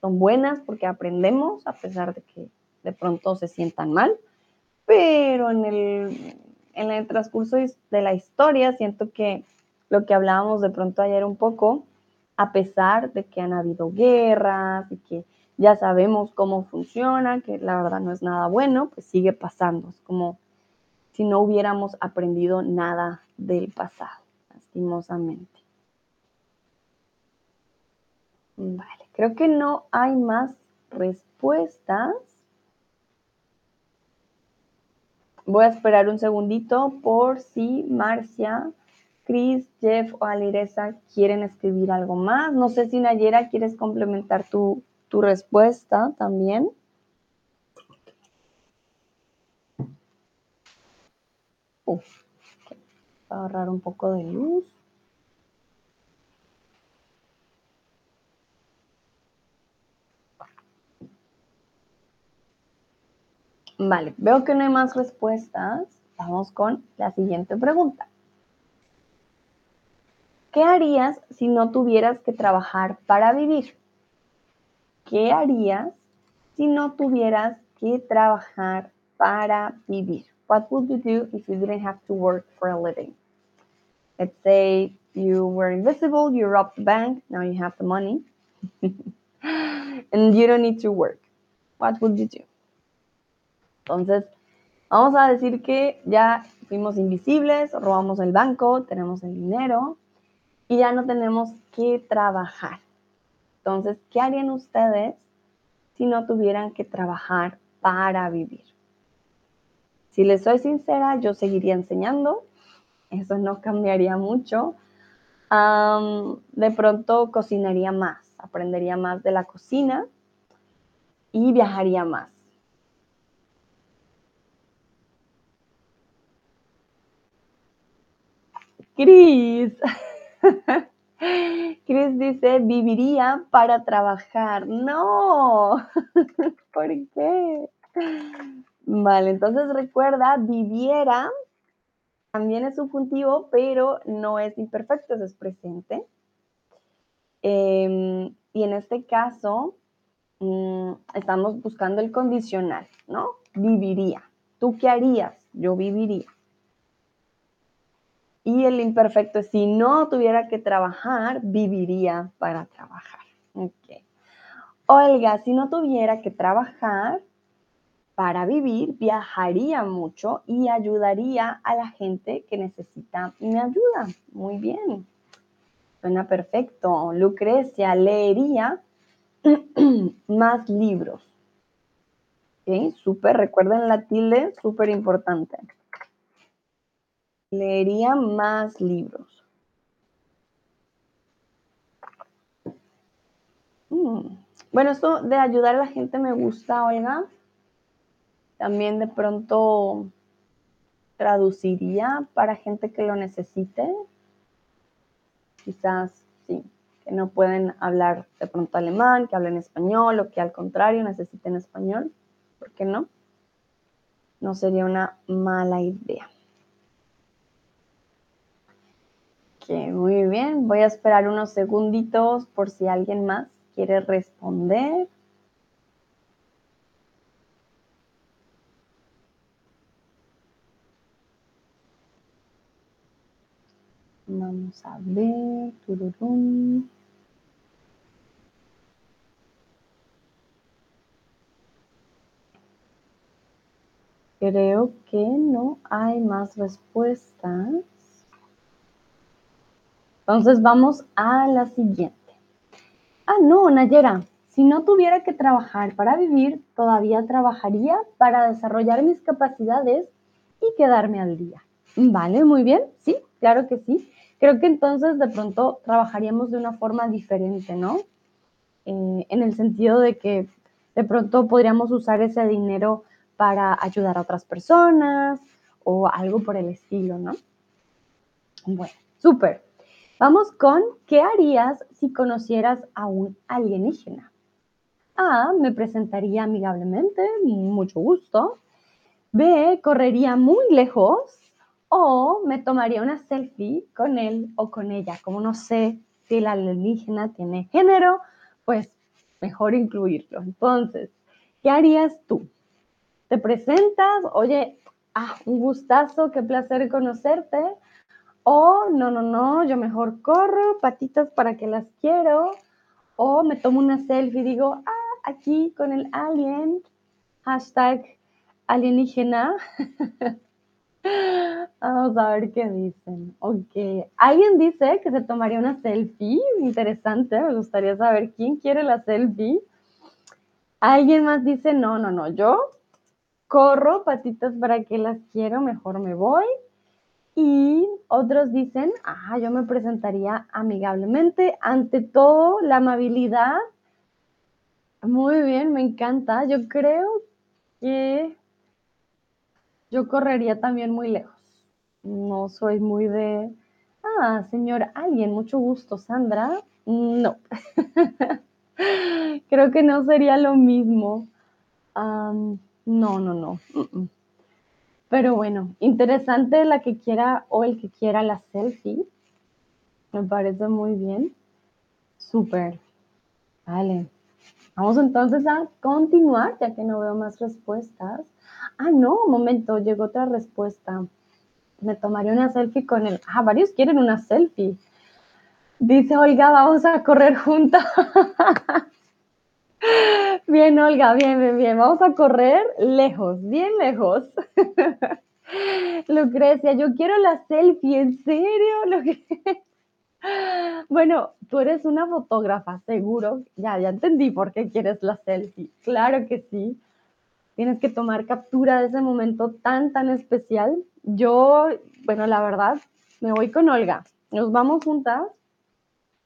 son buenas porque aprendemos a pesar de que de pronto se sientan mal, pero en el, en el transcurso de la historia siento que lo que hablábamos de pronto ayer un poco, a pesar de que han habido guerras y que ya sabemos cómo funciona, que la verdad no es nada bueno, pues sigue pasando. Es como si no hubiéramos aprendido nada del pasado, lastimosamente. Vale, creo que no hay más respuestas. Voy a esperar un segundito por si Marcia, Chris, Jeff o Alireza quieren escribir algo más. No sé si Nayera quieres complementar tu, tu respuesta también. Uf, a ahorrar un poco de luz. Vale, veo que no hay más respuestas. Vamos con la siguiente pregunta. ¿Qué harías si no tuvieras que trabajar para vivir? ¿Qué harías si no tuvieras que trabajar para vivir? What would you do if you didn't have to work for a living? Let's say you were invisible, you robbed the bank, now you have the money, *laughs* and you don't need to work. What would you do? Entonces, vamos a decir que ya fuimos invisibles, robamos el banco, tenemos el dinero y ya no tenemos que trabajar. Entonces, ¿qué harían ustedes si no tuvieran que trabajar para vivir? Si les soy sincera, yo seguiría enseñando, eso no cambiaría mucho. de pronto cocinaría más, aprendería más de la cocina y viajaría más. Cris. *laughs* Cris dice, viviría para trabajar. No, *laughs* ¿por qué? Vale, entonces recuerda, viviera también es subjuntivo, pero no es imperfecto, es presente. Em, y en este caso, mm, estamos buscando el condicional, ¿no? Viviría. ¿Tú qué harías? Yo viviría. Y el imperfecto si no tuviera que trabajar, viviría para trabajar. Ok. Olga, si no tuviera que trabajar, para vivir, viajaría mucho y ayudaría a la gente que necesita mi ayuda. Muy bien. Suena perfecto. Lucrecia leería *clears throat* más libros. Súper. Recuerden la tilde, súper importante. Leería más libros. Mm, bueno, esto de ayudar a la gente me gusta, oiga. También de pronto traduciría para gente que lo necesite. Quizás, sí, que no pueden hablar de pronto alemán, que hablen español o que al contrario necesiten español. ¿Por qué no? No sería una mala idea. Muy bien. Voy a esperar unos segunditos por si alguien más quiere responder. Vamos a ver. Tururum. Creo que no hay más respuestas. Entonces vamos a la siguiente. Ah, no, Nayera. Si no tuviera que trabajar para vivir, todavía trabajaría para desarrollar mis capacidades y quedarme al día. Vale, muy bien. Sí, claro que sí. Creo que entonces de pronto trabajaríamos de una forma diferente, ¿no? Eh, en el sentido de que de pronto podríamos usar ese dinero para ayudar a otras personas o algo por el estilo, ¿no? Bueno, súper. Vamos con, ¿qué harías si conocieras a un alienígena? A, me presentaría amigablemente, mucho gusto. B, correría muy lejos. O me tomaría una selfie con él o con ella. Como no sé si el alienígena tiene género, pues mejor incluirlo. Entonces, ¿qué harías tú? te presentas, oye, ah, un gustazo, qué placer conocerte. O no, no, no, yo mejor corro, patitas para que las quiero. O me tomo una selfie y digo, ah, aquí con el alien, hashtag alienígena. *laughs* *gasps* Vamos a ver qué dicen. Ok. Alguien dice que se tomaría una selfie. Interesante. Me gustaría saber quién quiere la selfie. Alguien más dice, no, no, no. Yo corro, patitas para que las quiero, mejor me voy. Y otros dicen, ah, yo me presentaría amigablemente, ante todo la amabilidad. Muy bien, me encanta. Yo creo que yo correría también muy lejos. No soy muy de, ah, señor, alguien, mucho gusto, Sandra. No. *laughs* creo que no sería lo mismo. No, no, no. Pero bueno, interesante la que quiera o el que quiera la selfie. Me parece muy bien. Súper. Vale. Vamos entonces a continuar, ya que no veo más respuestas. Ah, no, un momento, llegó otra respuesta. Me tomaré una selfie con él. Ah, varios quieren una selfie. Dice Olga, vamos a correr juntas. *laughs* Bien, Olga, bien, bien, bien. Vamos a correr lejos, bien lejos. *laughs* Lucrecia, yo quiero la selfie, ¿en serio? *laughs* Bueno, tú eres una fotógrafa, seguro. Ya, ya entendí por qué quieres la selfie. Claro que sí. Tienes que tomar captura de ese momento tan, tan especial. Yo, bueno, la verdad, me voy con Olga. Nos vamos juntas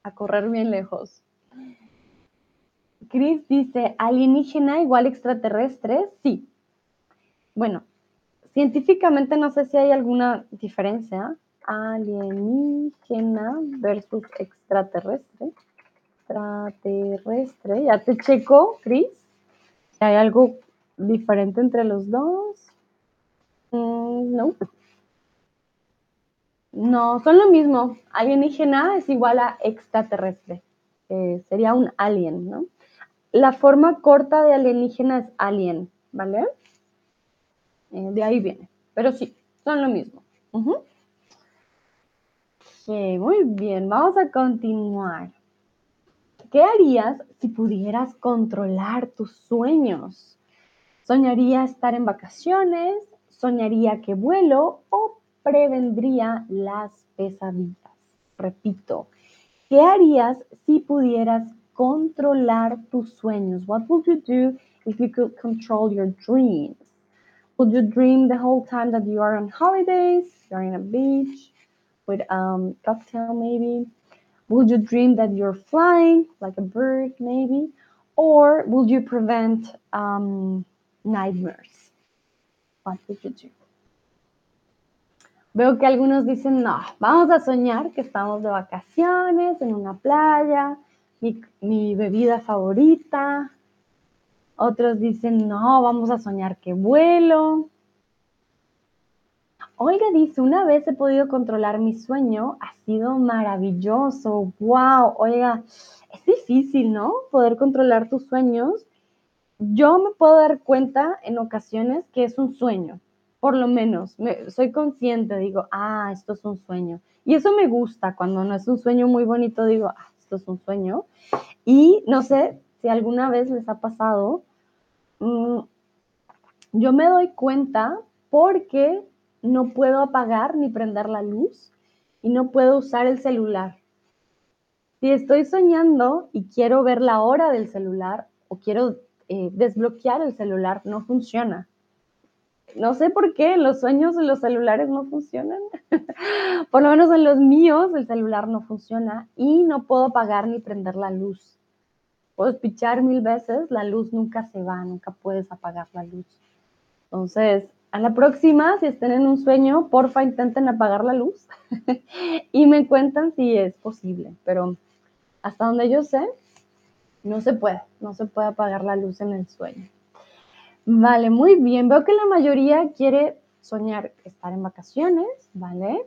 a correr bien lejos. Chris dice, alienígena igual extraterrestre, sí. Bueno, científicamente no sé si hay alguna diferencia. Alienígena versus extraterrestre. Extraterrestre. Ya te checo, Chris. ¿Hay algo diferente entre los dos? Mm, no. No, son lo mismo. Alienígena es igual a extraterrestre. sería un alien, ¿no? La forma corta de alienígena es alien, ¿vale? Eh, de ahí viene. Pero sí, son lo mismo. muy bien, vamos a continuar. ¿Qué harías si pudieras controlar tus sueños? ¿Soñaría estar en vacaciones? ¿Soñaría que vuelo? ¿O prevendría las pesadillas? Repito, ¿qué harías si pudieras controlar tus sueños? What would you do if you could control your dreams, would you dream the whole time that you are on holidays, you're in a beach with um cocktail maybe? Would you dream that you're flying like a bird maybe? Or would you prevent um, nightmares? Veo que algunos dicen, no, vamos a soñar que estamos de vacaciones en una playa, mi, bebida favorita. Otros dicen, no, vamos a soñar que vuelo. Olga dice, una vez he podido controlar mi sueño, ha sido maravilloso. Wow, Olga, es difícil, ¿no? Poder controlar tus sueños. Yo me puedo dar cuenta en ocasiones que es un sueño, por lo menos. soy consciente, digo, ah, esto es un sueño. Y eso me gusta, cuando no es un sueño muy bonito, digo, ah, esto es un sueño. Y no sé si alguna vez les ha pasado, mm, yo me doy cuenta porque no puedo apagar ni prender la luz y no puedo usar el celular. Si estoy soñando y quiero ver la hora del celular o quiero eh, desbloquear el celular, no funciona. No sé por qué los sueños en los celulares no funcionan. *laughs* por lo menos en los míos el celular no funciona y no puedo apagar ni prender la luz. Puedo pichar mil veces, la luz nunca se va, nunca puedes apagar la luz. Entonces, a la próxima, si estén en un sueño, porfa intenten apagar la luz *laughs* y me cuentan si es posible. Pero hasta donde yo sé, no se puede, no se puede apagar la luz en el sueño. Vale, muy bien. Veo que la mayoría quiere soñar estar en vacaciones, ¿vale?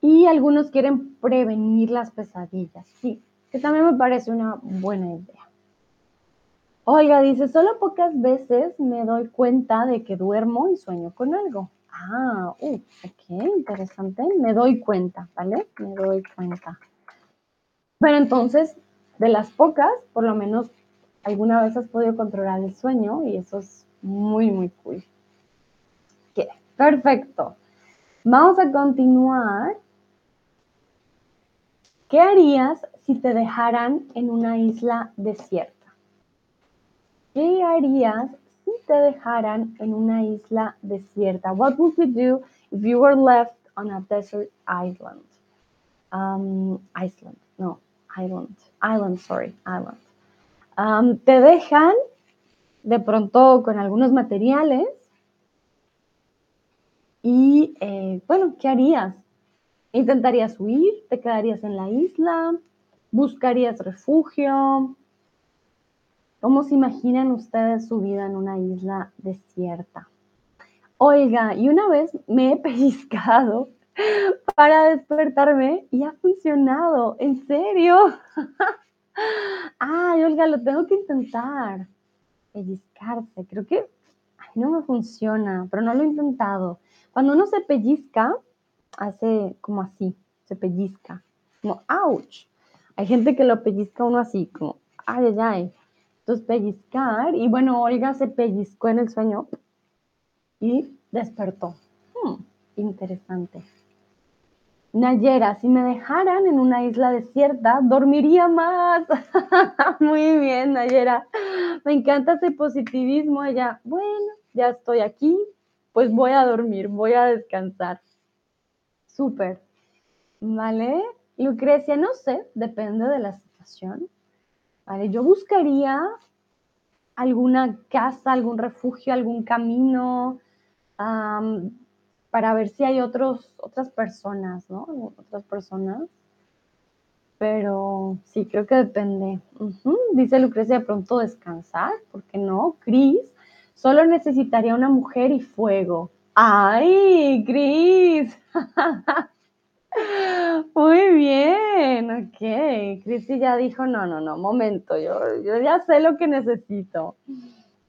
y algunos quieren prevenir las pesadillas, sí, que también me parece una buena idea. Oiga, dice, solo pocas veces me doy cuenta de que duermo y sueño con algo. Ah, uh, ok, interesante. Me doy cuenta, ¿vale? Me doy cuenta. Pero entonces, de las pocas, por lo menos alguna vez has podido controlar el sueño y eso es muy, muy cool. ¿Qué? Perfecto. Vamos a continuar. ¿Qué harías si te dejaran en una isla desierta? ¿Qué harías si te dejaran en una isla desierta? What would you do if you were left on a desert island? Um, Iceland, island, island, sorry, island. Te dejan de pronto con algunos materiales y, eh, bueno, ¿qué harías? ¿Intentarías huir? ¿Te quedarías en la isla? ¿Buscarías refugio? ¿Cómo se imaginan ustedes su vida en una isla desierta? Oiga, y una vez me he *laughs* pellizcado para despertarme y ha funcionado, en serio. *laughs* Ay, Olga, lo tengo que intentar. Pellizcarse, creo que no me funciona, pero no lo he intentado. Cuando uno se pellizca, hace como así, se pellizca, como ouch. Hay gente que lo pellizca uno así, como ay, ay, ay. Entonces, pellizcar, y bueno, Olga se pellizcó en el sueño y despertó. Hmm, interesante. Nayera, si me dejaran en una isla desierta, dormiría más. *laughs* Muy bien, Nayera. Me encanta ese positivismo. Ella, bueno, ya estoy aquí, pues voy a dormir, voy a descansar. Súper. ¿Vale? Lucrecia, no sé, depende de la situación. ¿vale? Yo buscaría alguna casa, algún refugio, algún camino, para ver si hay otros, otras personas, ¿no? Otras personas. Pero sí, creo que depende. Dice Lucrecia, de pronto descansar, ¿por qué no? Cris, solo necesitaría una mujer y fuego. ¡Ay, Cris! *laughs* Muy bien, ok. Cristi ya dijo, no, no, no, momento, yo, yo ya sé lo que necesito.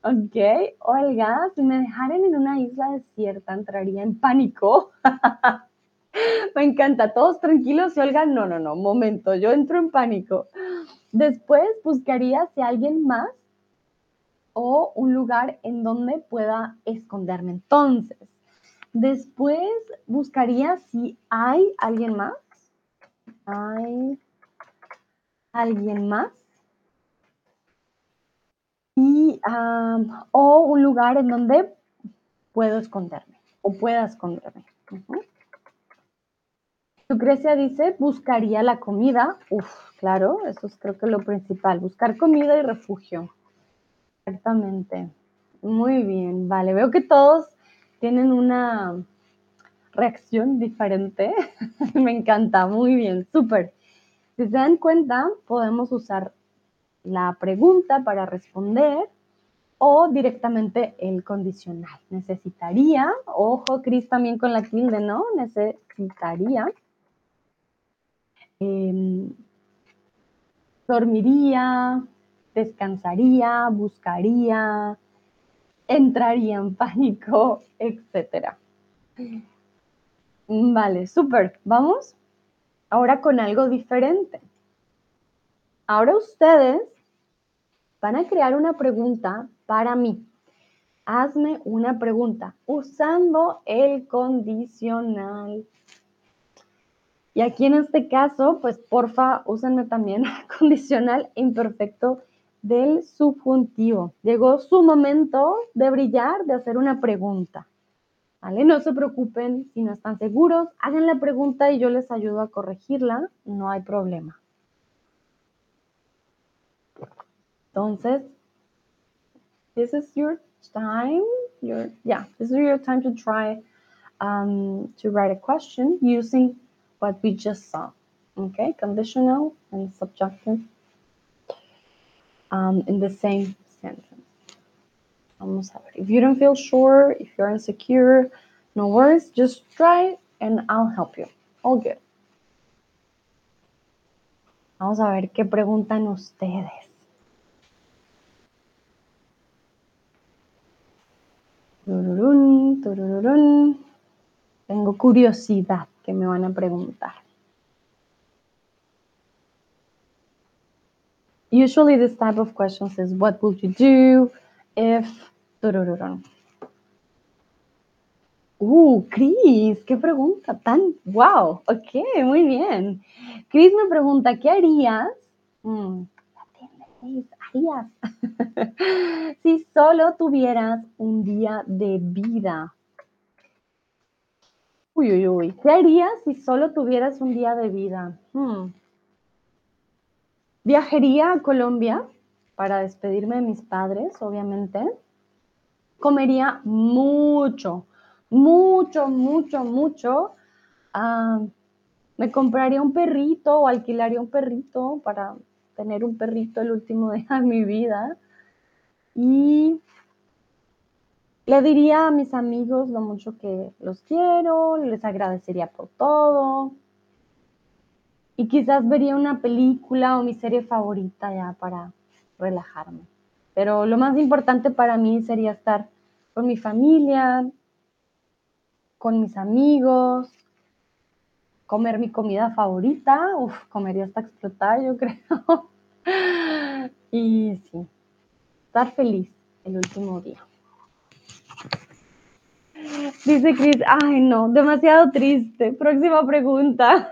Ok, Olga, si me dejaran en una isla desierta, entraría en pánico. *laughs* me encanta, todos tranquilos y Olga, no, no, no, momento, yo entro en pánico. Después buscaría si alguien más o un lugar en donde pueda esconderme. Entonces, Después buscaría si hay alguien más. ¿Hay alguien más? O un lugar en donde puedo esconderme o pueda esconderme. Lucrecia dice, buscaría la comida. Uf, claro, eso es creo que lo principal, buscar comida y refugio. Exactamente. Muy bien, vale. Veo que todos tienen una reacción diferente. *laughs* Me encanta, muy bien, súper. Si se dan cuenta, podemos usar la pregunta para responder o directamente el condicional. Necesitaría, ojo, Cris también con la tilde, ¿no? Necesitaría. Em, dormiría, descansaría, buscaría, entraría en pánico, etc. Vale, súper. Vamos ahora con algo diferente. Ahora ustedes van a crear una pregunta para mí. Hazme una pregunta usando el condicional. Y aquí en este caso, pues porfa, úsenme también *laughs* condicional imperfecto del subjuntivo. Llegó su momento de brillar, de hacer una pregunta. ¿Vale? No se preocupen si no están seguros, hagan la pregunta y yo les ayudo a corregirla, no hay problema. Entonces, this is your time. Your yeah, this is your time to try um, to write a question using what we just saw. Okay, conditional and subjunctive um, in the same sentence. Vamos a ver. If you don't feel sure, if you're insecure, no worries. Just try and I'll help you. All good. Vamos a ver qué preguntan ustedes. Tengo curiosidad que me van a preguntar. Usually this type of questions is what would you do if... Uh, Cris, qué pregunta tan... Wow, ok, muy bien. Cris me pregunta, ¿qué harías? Mm, *laughs* si solo tuvieras un día de vida? Uy, uy, uy. ¿Qué harías si solo tuvieras un día de vida? Hmm. Viajaría a Colombia para despedirme de mis padres, obviamente. Comería mucho, mucho, mucho, mucho. Ah, me compraría un perrito o alquilaría un perrito para tener un perrito el último *laughs* día de mi vida. Y le diría a mis amigos lo mucho que los quiero, les agradecería por todo. Y quizás vería una película o mi serie favorita ya para relajarme. Pero lo más importante para mí sería estar con mi familia, con mis amigos, comer mi comida favorita. Uf, comería hasta explotar, yo *laughs* creo. y sí, estar feliz el último día. Dice Cris, ay no, demasiado triste. Próxima pregunta.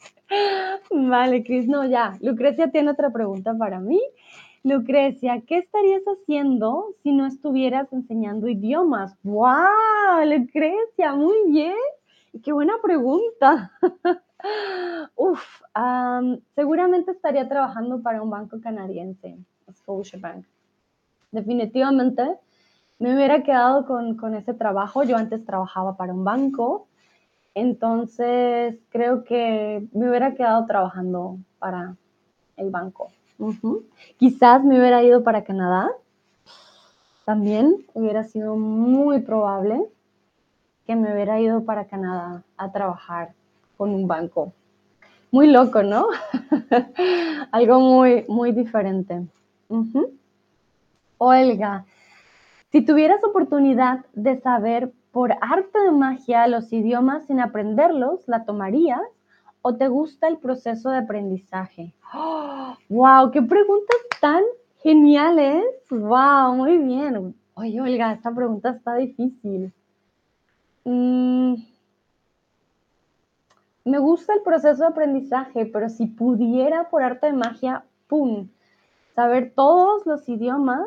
*laughs* vale, Cris, no, ya. Lucrecia tiene otra pregunta para mí. Lucrecia, ¿qué estarías haciendo si no estuvieras enseñando idiomas? ¡Wow! Lucrecia, muy bien. Qué buena pregunta. *laughs* Uf, seguramente estaría trabajando para un banco canadiense, Scotiabank. Definitivamente me hubiera quedado con, con ese trabajo. Yo antes trabajaba para un banco, entonces creo que me hubiera quedado trabajando para el banco. Quizás me hubiera ido para Canadá. También hubiera sido muy probable que me hubiera ido para Canadá a trabajar con un banco. Muy loco, ¿no? *laughs* Algo muy, muy diferente. Olga, si tuvieras oportunidad de saber por arte de magia los idiomas sin aprenderlos, ¿la tomarías? ¿O te gusta el proceso de aprendizaje? *gasps* ¡Wow! ¡Qué preguntas tan geniales! ¡Wow! Muy bien. Oye, Olga, esta pregunta está difícil. Mm, me gusta el proceso de aprendizaje, pero si pudiera por arte de magia, ¡pum! Saber todos los idiomas,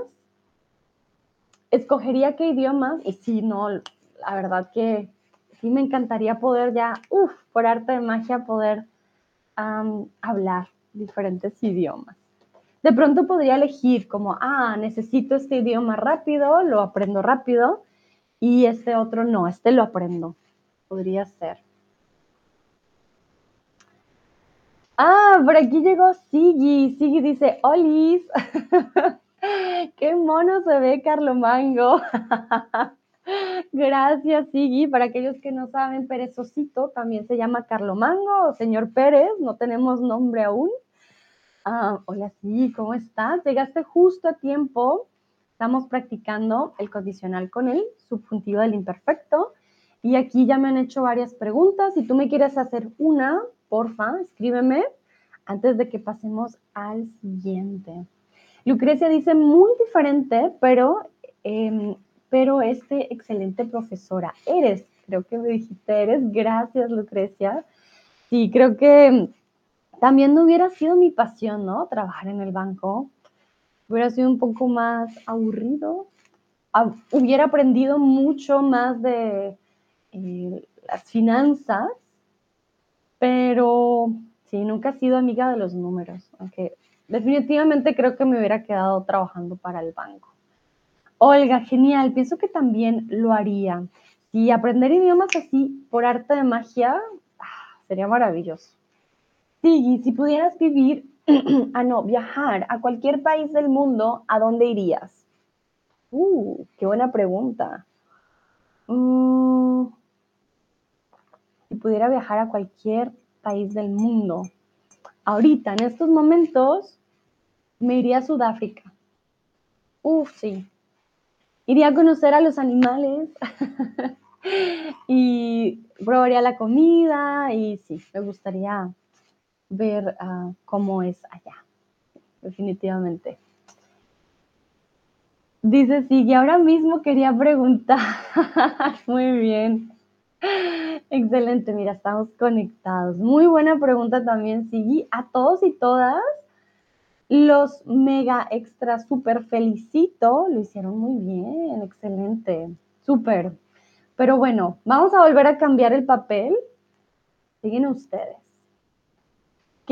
escogería qué idiomas y si no, la verdad que sí me encantaría poder ya, uff, por arte de magia, poder hablar diferentes idiomas. De pronto podría elegir como, ah, necesito este idioma rápido, lo aprendo rápido, y este otro no, este lo aprendo. Podría ser. Ah, por aquí llegó Sigi. Sigi dice, Olis. *laughs* Qué mono se ve Carlomango. *laughs* Gracias, Sigui. Para aquellos que no saben, Perezocito también se llama Carlomango o señor Pérez. No tenemos nombre aún. Ah, hola, sí, ¿cómo estás? Llegaste justo a tiempo. Estamos practicando el condicional con el subjuntivo del imperfecto. Y aquí ya me han hecho varias preguntas. Si tú me quieres hacer una, porfa, escríbeme antes de que pasemos al siguiente. Lucrecia dice muy diferente, pero, em, pero este excelente profesora eres. Creo que me dijiste eres. Gracias, Lucrecia. Sí, creo que también no hubiera sido mi pasión, ¿no? Trabajar en el banco. Hubiera sido un poco más aburrido. Hubiera aprendido mucho más de eh, las finanzas, pero sí, nunca he sido amiga de los números, aunque definitivamente creo que me hubiera quedado trabajando para el banco. Olga, genial, pienso que también lo haría. Y aprender idiomas así por arte de magia ah, sería maravilloso. Sí, si pudieras vivir, *clears throat* ah no, viajar a cualquier país del mundo, ¿a dónde irías? Uh, qué buena pregunta. Mm, si pudiera viajar a cualquier país del mundo, ahorita, en estos momentos, me iría a Sudáfrica. Uf, sí. Iría a conocer a los animales *laughs* y probaría la comida y sí, me gustaría ver ah, cómo es allá, definitivamente. Dice, sí, ahora mismo quería preguntar. *laughs* Muy bien. Excelente, mira, estamos conectados. Muy buena pregunta también, Sigui. A todos y todas, los mega extra super felicito. Lo hicieron muy bien, excelente, súper. Pero bueno, vamos a volver a cambiar el papel. Siguen ustedes.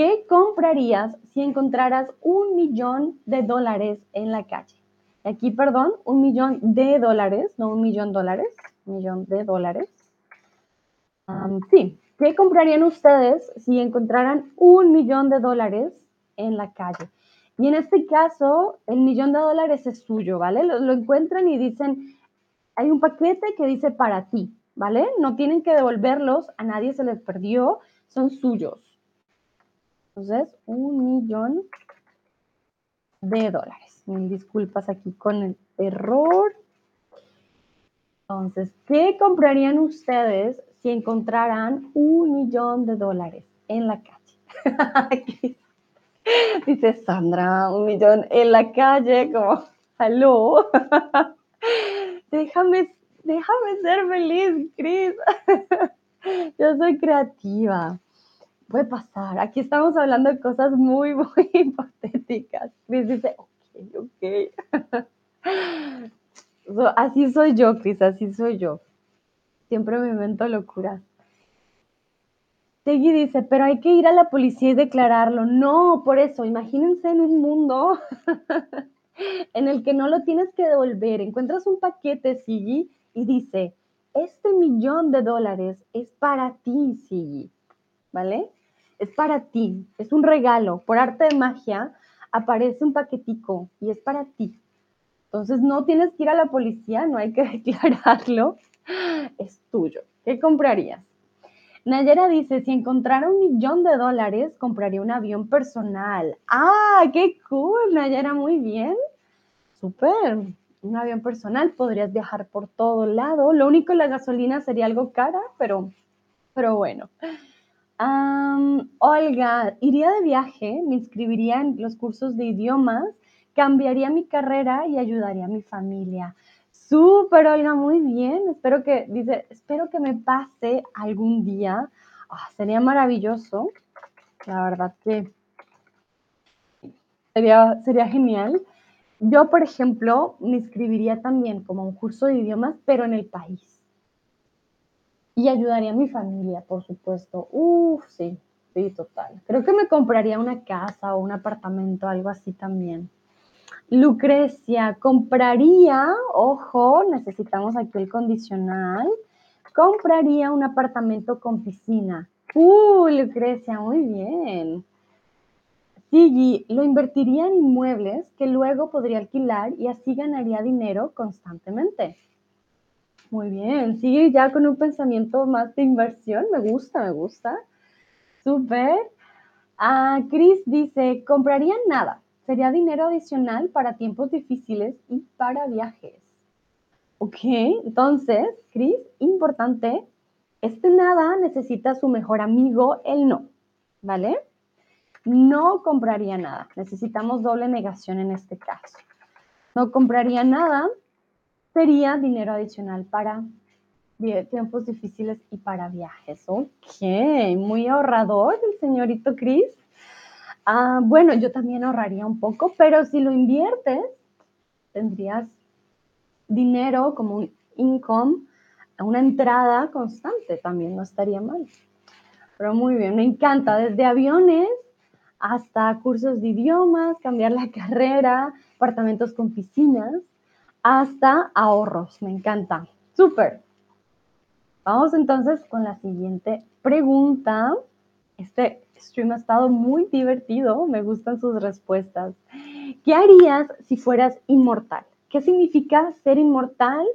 ¿Qué comprarías si encontraras un millón de dólares en la calle? Aquí, perdón, un millón de dólares, no un millón de dólares, millón de dólares. sí, ¿qué comprarían ustedes si encontraran un millón de dólares en la calle? Y en este caso, el millón de dólares es suyo, ¿vale? Lo encuentran y dicen, hay un paquete que dice para ti, ¿vale? No tienen que devolverlos, a nadie se les perdió, son suyos. Entonces, un millón de dólares. Mil disculpas aquí con el error. Entonces, ¿qué comprarían ustedes si encontraran un millón de dólares en la calle? *laughs* Dice Sandra, un millón en la calle, como, aló, *laughs* déjame, déjame ser feliz, Cris. *laughs* Yo soy creativa puede pasar. Aquí estamos hablando de cosas muy, *laughs* muy hipotéticas. Chris dice, ok, ok. *laughs* así soy yo, Chris, así soy yo. Siempre me invento locuras. Tegui dice, pero hay que ir a la policía y declararlo. No, por eso, imagínense en un mundo *laughs* en el que no lo tienes que devolver. Encuentras un paquete, Siggy, y dice, este millón de dólares es para ti, Siggy. ¿Vale? Es para ti, es un regalo. Por arte de magia aparece un paquetico y es para ti. Entonces no tienes que ir a la policía, no hay que *laughs* declararlo, es tuyo. ¿Qué comprarías? Nayera dice, si encontrara un millón de dólares, compraría un avión personal. ¡Ah, qué cool, Nayera! Muy bien. Súper. Un avión personal, podrías viajar por todo lado. Lo único, la gasolina sería algo cara, pero, pero bueno. Olga, iría de viaje, me inscribiría en los cursos de idiomas, cambiaría mi carrera y ayudaría a mi familia. Súper, Olga, muy bien. Espero que, dice, espero que me pase algún día. Ah, sería maravilloso. La verdad que sería, sería genial. Yo, por ejemplo, me inscribiría también como un curso de idiomas, pero en el país. Y ayudaría a mi familia, por supuesto. Uf, sí, sí, total. Creo que me compraría una casa o un apartamento, algo así también. Lucrecia, compraría, ojo, necesitamos aquí el condicional, compraría un apartamento con piscina. Uh, Lucrecia, muy bien. Sigi, lo invertiría en inmuebles que luego podría alquilar y así ganaría dinero constantemente. Muy bien, sigue ya con un pensamiento más de inversión. Me gusta, me gusta. Súper. Ah, Chris dice, compraría nada. Sería dinero adicional para tiempos difíciles y para viajes. Ok, entonces, Chris, importante, este nada necesita su mejor amigo, el no, ¿vale? No compraría nada. Necesitamos doble negación en este caso. No compraría nada sería dinero adicional para tiempos difíciles y para viajes. Ok, muy ahorrador el señorito Chris. Ah, bueno, yo también ahorraría un poco, pero si lo inviertes, tendrías dinero como un income, una entrada constante, también no estaría mal. Pero muy bien, me encanta, desde aviones hasta cursos de idiomas, cambiar la *laughs* carrera, apartamentos con piscinas hasta ahorros. Me encanta. Súper. Vamos entonces con la siguiente pregunta. Este stream ha estado muy divertido. Me gustan sus respuestas. ¿Qué harías si fueras inmortal? ¿Qué significa ser inmortal?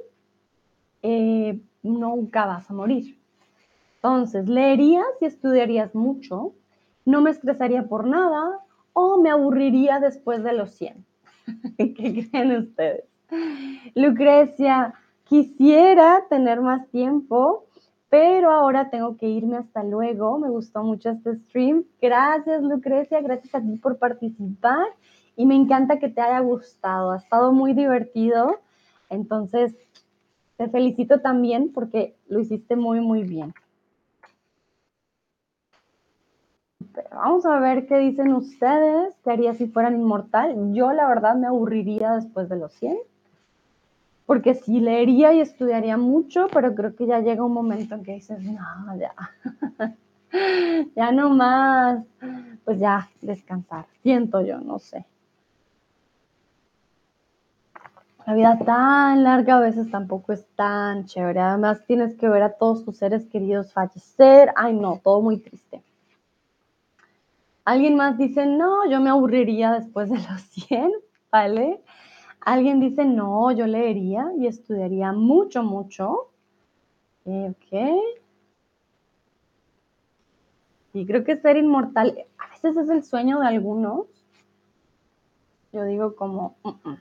Eh, nunca vas a morir. Entonces, leerías y estudiarías mucho, no me estresaría por nada o me aburriría después de los 100. *laughs* ¿Qué creen ustedes? Lucrecia, quisiera tener más tiempo, pero ahora tengo que irme hasta luego. Me gustó mucho este stream. Gracias, Lucrecia. Gracias a ti por participar. Y me encanta que te haya gustado. Ha estado muy divertido. Entonces, te felicito también porque lo hiciste muy, muy bien. vamos a ver qué dicen ustedes. ¿Qué haría si fueran inmortal? Yo, la verdad, me aburriría después de los 100 porque sí leería y estudiaría mucho, pero creo que ya llega un momento en que dices, no, ya, *laughs* ya no más, pues ya descansar, siento yo, no sé. La vida tan larga a veces tampoco es tan chévere. Además tienes que ver a todos tus seres queridos fallecer. Ay, no, todo muy triste. Alguien más dice, no, yo me aburriría después de los *laughs* 100, ¿vale? Alguien dice, no, yo leería y estudiaría mucho, mucho. Eh, ok. Y creo que ser inmortal a veces es el sueño de algunos. Yo digo como... Mm".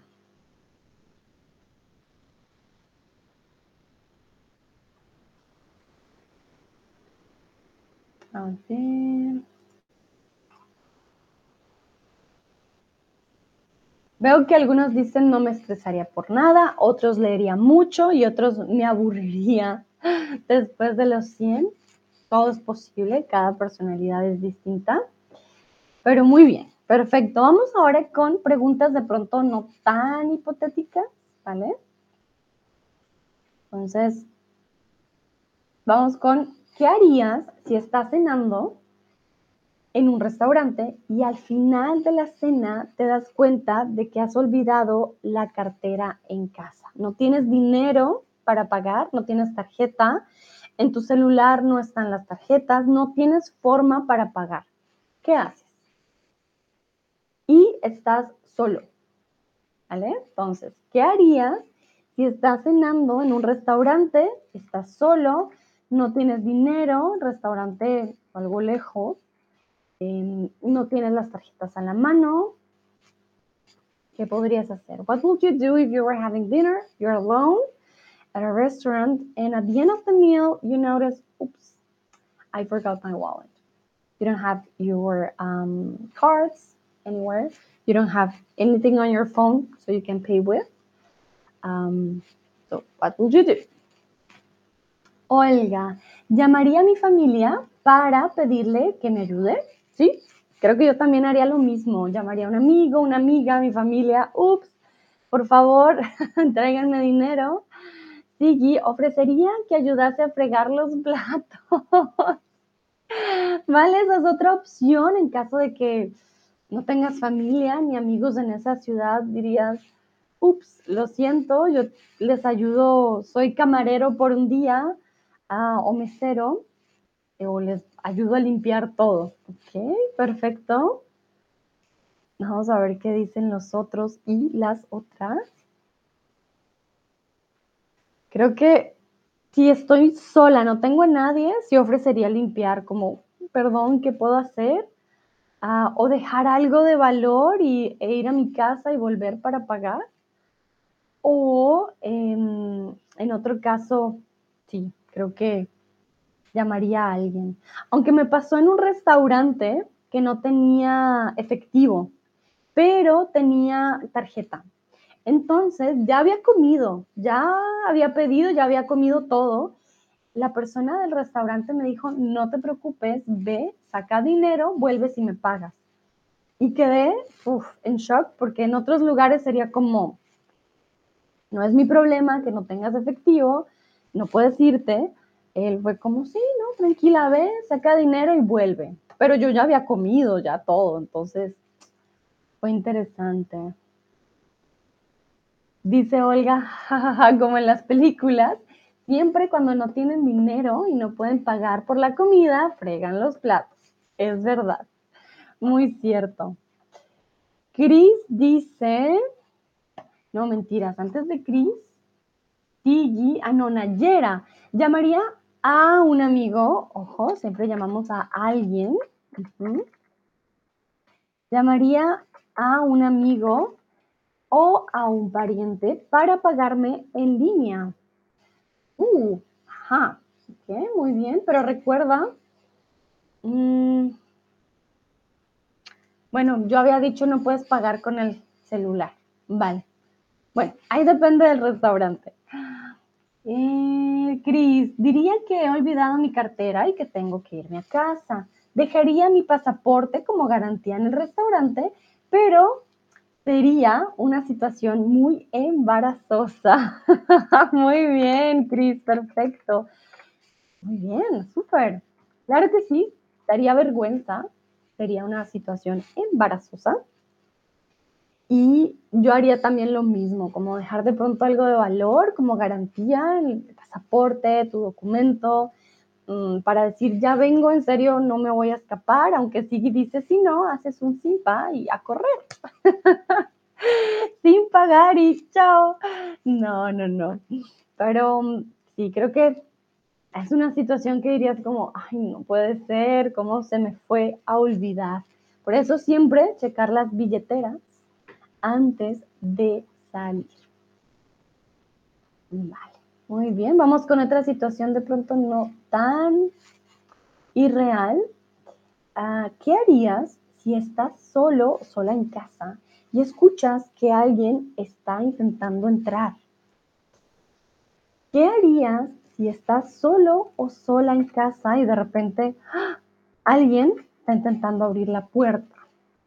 A ver. Veo que algunos dicen no me estresaría por nada, otros leería mucho y otros me aburriría *laughs* después de los 100. Todo es posible, cada personalidad es distinta. Pero muy bien, perfecto. Vamos ahora con preguntas de pronto no tan hipotéticas, ¿vale? Entonces, vamos con, ¿qué harías si estás cenando en un restaurante y al final de la cena te das cuenta de que has olvidado la cartera en casa. No tienes dinero para pagar, no tienes tarjeta, en tu celular no están las tarjetas, no tienes forma para pagar. ¿Qué haces? Y estás solo. ¿Vale? Entonces, ¿qué harías si estás cenando en un restaurante, estás solo, no tienes dinero, restaurante algo lejos, eh, no tienes las tarjetas a la mano, ¿qué podrías hacer? What would you do if you were having dinner, you're alone at a restaurant, and at the end of the meal, you notice, oops, I forgot my wallet. You don't have your um, cards anywhere. You don't have anything on your phone so you can pay with. Um, so, what would you do? Olga, llamaría a mi familia para pedirle que me ayude ¿sí? Creo que yo también haría lo mismo, llamaría a un amigo, una amiga, mi familia, ups, por favor, *laughs* tráiganme dinero. Sigui ofrecería que ayudase a fregar los platos. *laughs* vale, esa es otra opción en caso de que no tengas familia ni amigos en esa ciudad, dirías, ups, lo siento, yo les ayudo, soy camarero por un día ah, o mesero, eh, o les ayudo a limpiar todo. Ok, perfecto. Vamos a ver qué dicen los otros y las otras. Creo que si estoy sola, no tengo a nadie, sí ofrecería limpiar como, perdón, ¿qué puedo hacer? Ah, o dejar algo de valor y, e ir a mi casa y volver para pagar. O em, en otro caso, sí, creo que llamaría a alguien. Aunque me pasó en un restaurante que no tenía efectivo, pero tenía tarjeta. Entonces ya había comido, ya había pedido, ya había comido todo. La persona del restaurante me dijo, no te preocupes, ve, saca dinero, vuelves y me pagas. Y quedé en shock porque en otros lugares sería como, no es mi problema que no tengas efectivo, no puedes irte. Él fue como, sí, no, tranquila, ve, saca dinero y vuelve. Pero yo ya había comido, ya todo, entonces fue interesante. Dice Olga, *laughs* como en las películas, siempre cuando no tienen dinero y no pueden pagar por la comida, fregan los platos. Es verdad, muy cierto. Chris dice, no mentiras, antes de Chris, Tigi, ah, no, Nayera, llamaría a un amigo, ojo, siempre llamamos a alguien, llamaría a un amigo o a un pariente para pagarme en línea. Uh, ajá, muy bien, pero recuerda, mm, bueno, yo había dicho no puedes pagar con el celular, vale. Bueno, ahí depende del restaurante. Eh, Cris, diría que he olvidado mi cartera y que tengo que irme a casa. Dejaría mi pasaporte como garantía en el restaurante, pero sería una situación muy embarazosa. *laughs* muy bien, Cris, perfecto. Muy bien, súper. Claro que sí, daría vergüenza, sería una situación embarazosa. Y yo haría también lo mismo, como dejar de pronto algo de valor, como garantía, el pasaporte, tu documento, mm, para decir, ya vengo, en serio, no me voy a escapar, aunque sí dices, si no, haces un simpa y a correr. *laughs* Sin pagar y chao. No, no, no. Pero mm, sí, creo que es una situación que dirías como, ay, no puede ser, cómo se me fue a olvidar. Por eso siempre checar las billeteras antes de salir. Vale, muy bien. Vamos con otra situación de pronto no tan irreal. Ah, ¿Qué harías si estás solo, sola en casa y escuchas que alguien está intentando entrar? ¿Qué harías si estás solo o sola en casa y de repente ¡ah! alguien está intentando abrir la puerta?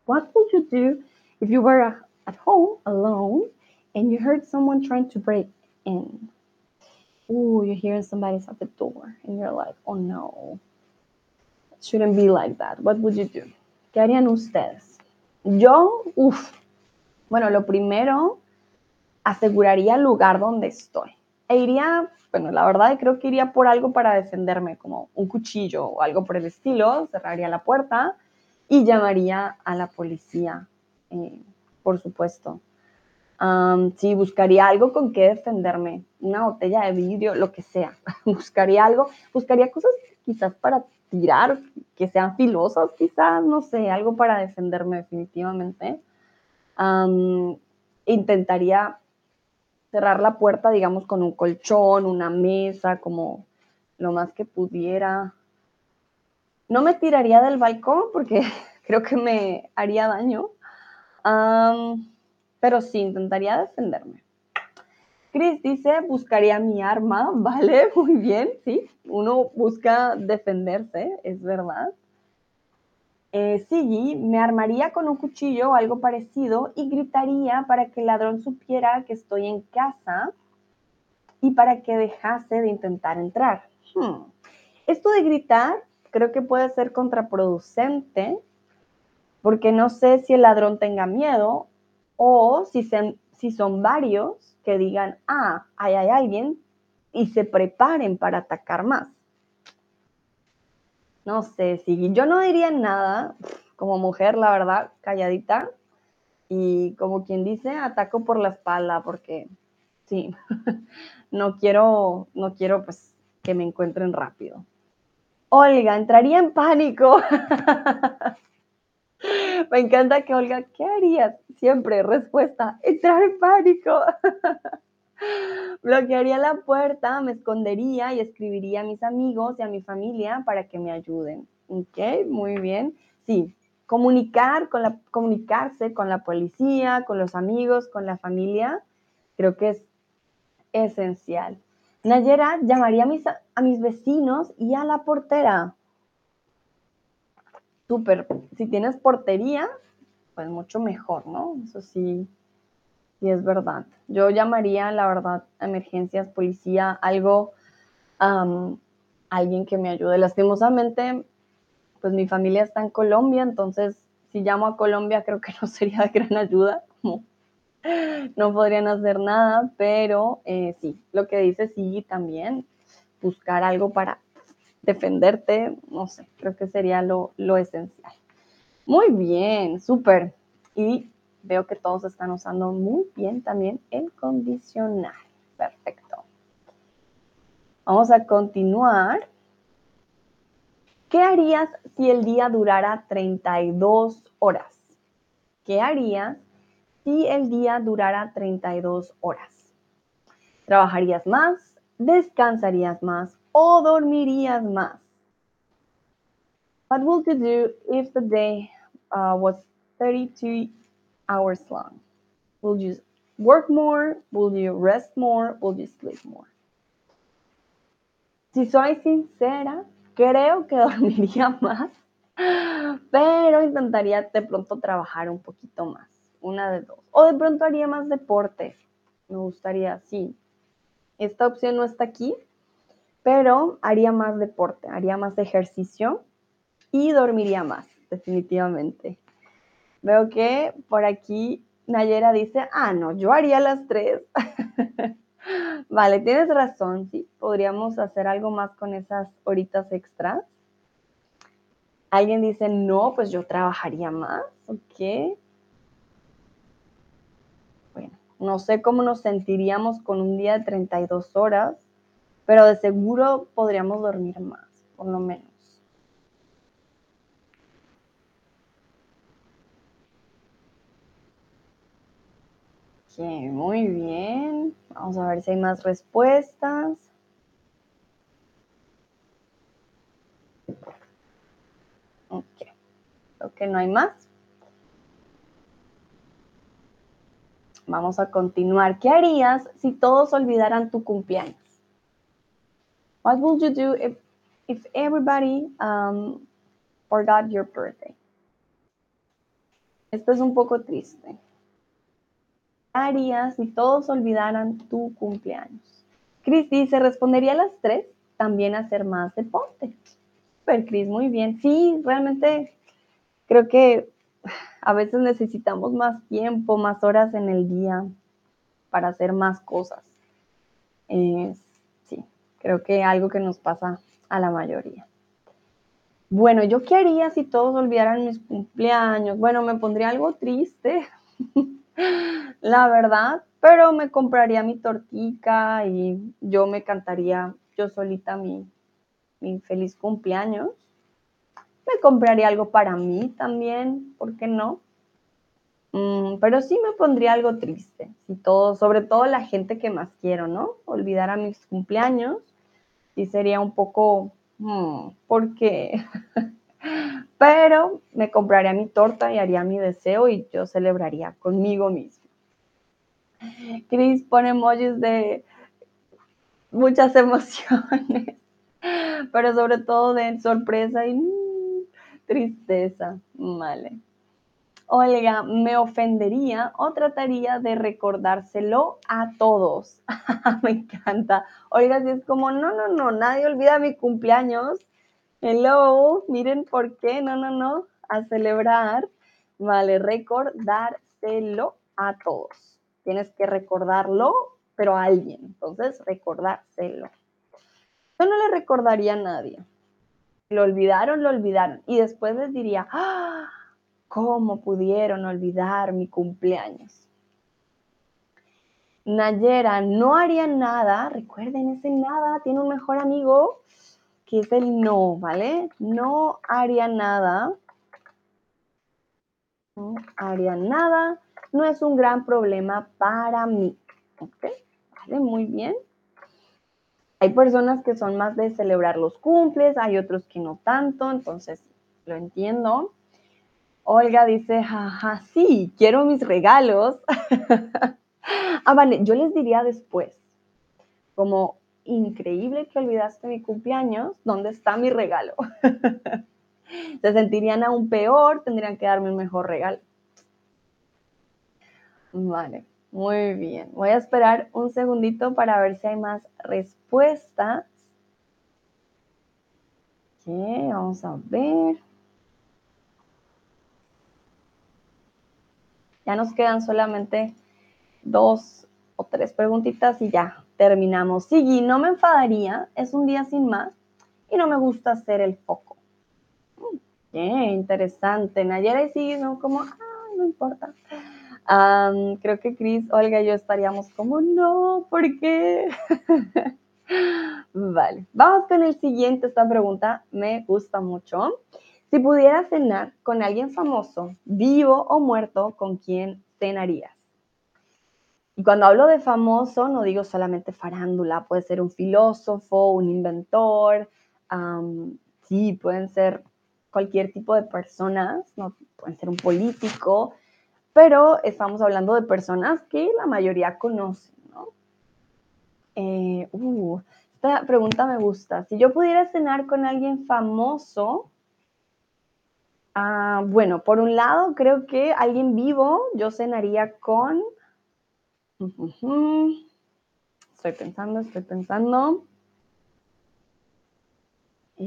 What would you do if you were at home alone and you heard someone trying to break in? Ooh, you're hearing somebody's at the door and you're like, oh no, it shouldn't be like that. What would you do? ¿Qué harían ustedes? Yo, uff, bueno, lo primero, aseguraría el lugar donde estoy. E iría, bueno, la verdad creo que iría por algo para defenderme, como un cuchillo o algo por el estilo, cerraría la puerta y llamaría a la policía, eh, por supuesto. sí, buscaría algo con que defenderme, una botella de vidrio, lo que sea. *laughs* buscaría algo, buscaría cosas quizás para tirar, que sean filosas, quizás, no sé, algo para defenderme definitivamente intentaría cerrar la puerta, digamos, con un colchón, una mesa, como lo más que pudiera. No me tiraría del balcón porque *laughs* creo que me haría daño, pero sí, intentaría defenderme. Chris dice, buscaría mi arma, *laughs* ¿vale? Muy bien, sí. Uno busca defenderse, es verdad. Eh, me armaría con un cuchillo o algo parecido y gritaría para que el ladrón supiera que estoy en casa y para que dejase de intentar entrar. Hmm. Esto de gritar creo que puede ser contraproducente porque no sé si el ladrón tenga miedo o si, son varios que digan, ah, ahí hay alguien y se preparen para atacar más. No sé, si yo no diría nada como mujer, la verdad, calladita y como quien dice, ataco por la espalda porque sí, *laughs* no quiero, no quiero pues que me encuentren rápido. Olga, entraría en pánico. *laughs* Me encanta que Olga, ¿qué harías? Siempre, respuesta, entrar en pánico. *laughs* Bloquearía la puerta, me escondería y escribiría a mis amigos y a mi familia para que me ayuden. ¿Ok? Muy bien. Sí, comunicar con la, comunicarse con la policía, con los amigos, con la familia, creo que es esencial. Nayera llamaría a mis, a mis vecinos y a la portera. Súper. Si tienes portería, pues mucho mejor, ¿no? Eso sí, sí es verdad. Yo llamaría, la verdad, emergencias, policía, algo, alguien que me ayude. Lastimosamente, pues mi familia está en Colombia, entonces si llamo a Colombia *laughs* creo que no sería de gran ayuda, no podrían hacer nada, pero eh, sí, lo que dice sí también, buscar algo para defenderte, no sé, creo que sería lo, lo esencial. Muy bien, súper. Y veo que todos están usando muy bien también el condicional. Perfecto. Vamos a continuar. ¿Qué harías si el día durara 32 horas? ¿Qué harías si el día durara 32 horas? ¿Trabajarías más? ¿Descansarías más? ¿O dormirías más? What would you do if the day uh, was 32 hours long? Will you work more? Will you rest more? Will you sleep more? Si soy sincera, creo que *laughs* dormiría más, pero intentaría de pronto trabajar un poquito más, una de dos. O de pronto haría más deporte. Me gustaría, sí. Esta opción no está aquí, pero haría más deporte, haría más ejercicio y dormiría más, definitivamente. Veo que por aquí Nayera dice, ah, no, yo haría las tres. *laughs* vale, tienes razón, sí, podríamos hacer algo más con esas horitas extras. Alguien dice, no, pues yo trabajaría más, ¿ok? Bueno, no sé cómo nos sentiríamos con un día de 32 horas, pero de seguro podríamos dormir más, por lo menos. muy bien. Vamos a ver si hay más respuestas. Ok, creo que no hay más. Vamos a continuar. ¿Qué harías si todos olvidaran tu cumpleaños? What would you do if, if everybody um, forgot your birthday? Esto es un poco triste harías si todos olvidaran tu cumpleaños? Cris dice, respondería a las tres, también hacer más deporte. Super, Cris, muy bien. Sí, realmente creo que a veces necesitamos más tiempo, más horas en el día para hacer más cosas. sí, creo que algo que nos pasa a la mayoría. Bueno, ¿yo qué haría si todos olvidaran mis cumpleaños? Bueno, me pondría algo triste, *laughs* la verdad, pero me compraría mi tortica y yo me cantaría yo solita mi, mi feliz cumpleaños. Me compraría algo para mí también, ¿por qué no? Mm, pero sí me pondría algo triste, y todo, sobre todo la gente que más quiero, ¿no? Olvidar a mis cumpleaños, y sería un poco, hmm, ¿por qué? *laughs* Pero me compraría mi torta y haría mi deseo y yo celebraría conmigo mismo. Chris pone emojis de muchas *laughs* emociones, pero sobre todo de sorpresa y mm, tristeza. Vale. Olga, me ofendería o trataría de recordárselo a todos. *laughs* me encanta. Olga, si es como, no, no, no, nadie olvida mi cumpleaños. Hello, miren por qué, no, no, no, a celebrar. Vale, recordárselo a todos. Tienes que recordarlo, pero a alguien. Entonces, recordárselo. Yo no le recordaría a nadie. Lo olvidaron, lo olvidaron. Y después les diría, ¡ah! ¿Cómo pudieron olvidar mi cumpleaños? Nayera, no haría nada, recuerden ese nada, tiene un mejor amigo que es el no, ¿vale? No haría nada. No haría nada. No es un gran problema para mí. ¿Ok? ¿Vale? Muy bien. Hay personas que son más de celebrar los cumples, hay otros que no tanto, entonces lo entiendo. Olga dice, jaja, sí, quiero mis regalos. *laughs* ah, vale, yo les diría después, como, increíble que olvidaste mi cumpleaños, ¿dónde está mi regalo? *laughs* Se sentirían aún peor, tendrían que darme un mejor regalo. Vale, muy bien. Voy a esperar un segundito para ver si hay más respuestas. Ok, vamos a ver. Ya nos quedan solamente dos o tres preguntitas y ya terminamos. Sí, no me enfadaría, es un día sin más y no me gusta hacer el foco. Qué interesante. Nayera y sí, no como, no importa. creo que Cris, Olga y yo estaríamos como, no, ¿por qué? *laughs* vale, vamos con el siguiente. Esta pregunta me gusta mucho. Si pudieras cenar con alguien famoso, vivo o muerto, ¿con quién cenarías? Y cuando hablo de famoso, no digo solamente farándula, puede ser un filósofo, un inventor, sí, pueden ser cualquier tipo de personas, no, pueden ser un político, pero estamos hablando de personas que la mayoría conocen, ¿no? Eh, uh, esta pregunta me gusta. Si yo pudiera cenar con alguien famoso, Ah, bueno, por un lado, creo que alguien vivo, yo cenaría con... Estoy pensando, estoy pensando. A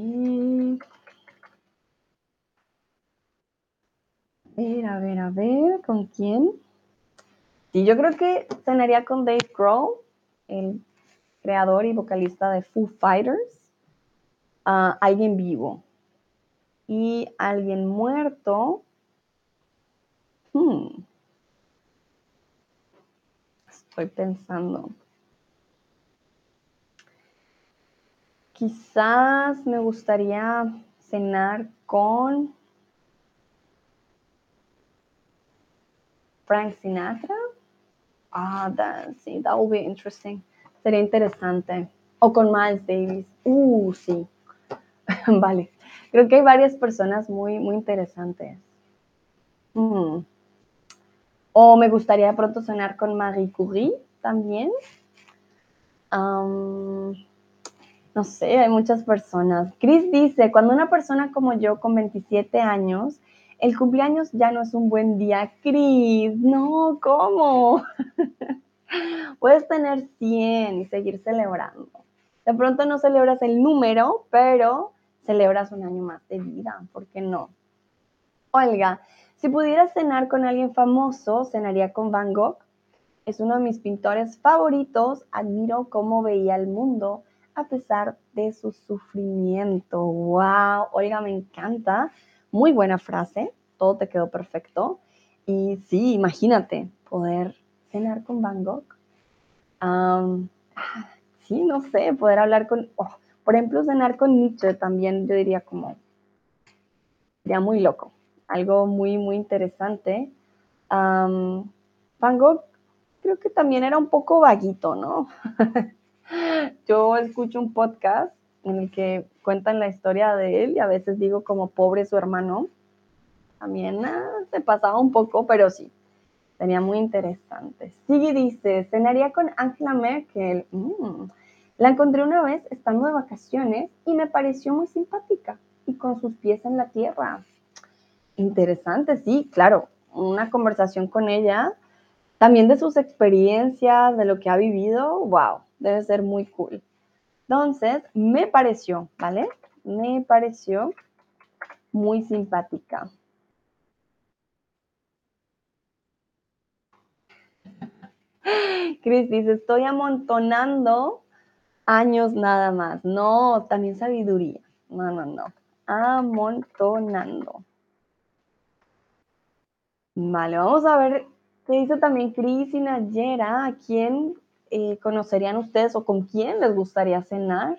ver, a ver, a ver, ¿con quién? Sí, yo creo que cenaría con Dave Grohl, el creador y vocalista de Foo Fighters. Ah, alguien vivo y alguien muerto. Hmm. Estoy pensando. Quizás me gustaría cenar con Frank Sinatra. Ah, that, sí, that would be interesting. Sería interesante. O con Miles Davis. Uh, sí. *laughs* vale. Creo que hay varias personas muy, muy interesantes. Mm. O me gustaría pronto sonar con Marie Curie también. no sé, hay muchas personas. Chris dice, cuando una persona como yo con 27 años, el cumpleaños ya no es un buen día. Chris, no, ¿cómo? *laughs* Puedes tener 100 y seguir celebrando. De pronto no celebras el número, pero celebras un año más de vida, ¿por qué no? Olga, si pudiera cenar con alguien famoso, cenaría con Van Gogh. Es uno de mis pintores favoritos, admiro cómo veía el mundo a pesar de su sufrimiento. ¡Wow! Olga, me encanta. Muy buena frase, todo te quedó perfecto. Y sí, imagínate poder cenar con Van Gogh. sí, no sé, poder hablar con... Oh, por ejemplo, cenar con Nietzsche también yo diría como, sería muy loco, algo muy, muy interesante. Van Gogh creo que también era un poco vaguito, ¿no? *laughs* yo escucho un podcast en el que cuentan la historia de él y a veces digo como pobre su hermano. También ah, se pasaba un poco, pero sí, sería muy interesante. Sigue dice, cenaría con Angela Merkel. Mm, la encontré una vez estando de vacaciones y me pareció muy simpática. y con sus pies en la tierra. Interesante, sí, claro, una conversación con ella, también de sus experiencias, de lo que ha vivido, wow, debe ser muy cool. Entonces, me pareció, ¿vale? Me pareció muy simpática. Cris dice, estoy amontonando años nada más. No, también sabiduría. No, no, no. Amontonando. Vale, vamos a ver qué hizo también Cris y Nayera. ¿A quién eh, conocerían ustedes o con quién les gustaría cenar?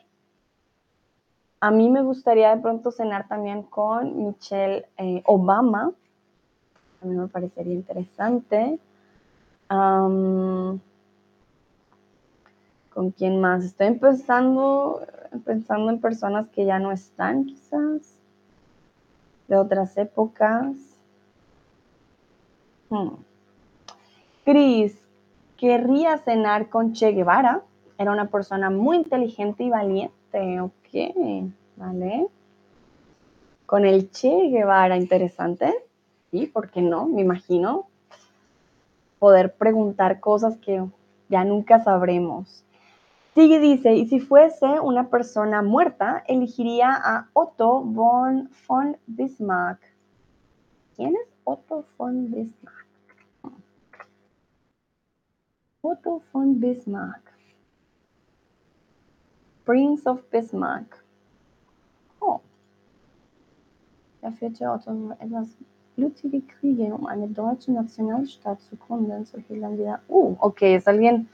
A mí me gustaría de pronto cenar también con Michelle eh, Obama. A mí me parecería interesante. ¿Con quién más? Estoy empezando, pensando en personas que ya no están, quizás, de otras épocas. Hmm. Cris, querría cenar con Che Guevara. Era una persona muy inteligente y valiente. Ok, vale. Con el Che Guevara, interesante. Sí, ¿por qué no? Me imagino poder preguntar cosas que ya nunca sabremos. Sigue dice, y si fuese una persona muerta, elegiría a Otto von, Bismarck. ¿Quién es Otto von Bismarck? Otto von Bismarck. Prince of Bismarck. Oh. Der führte Otto etwas blutige Kriege, um eine deutsche Nationalstaat zu gründen, so vida. Uh, ok, es alguien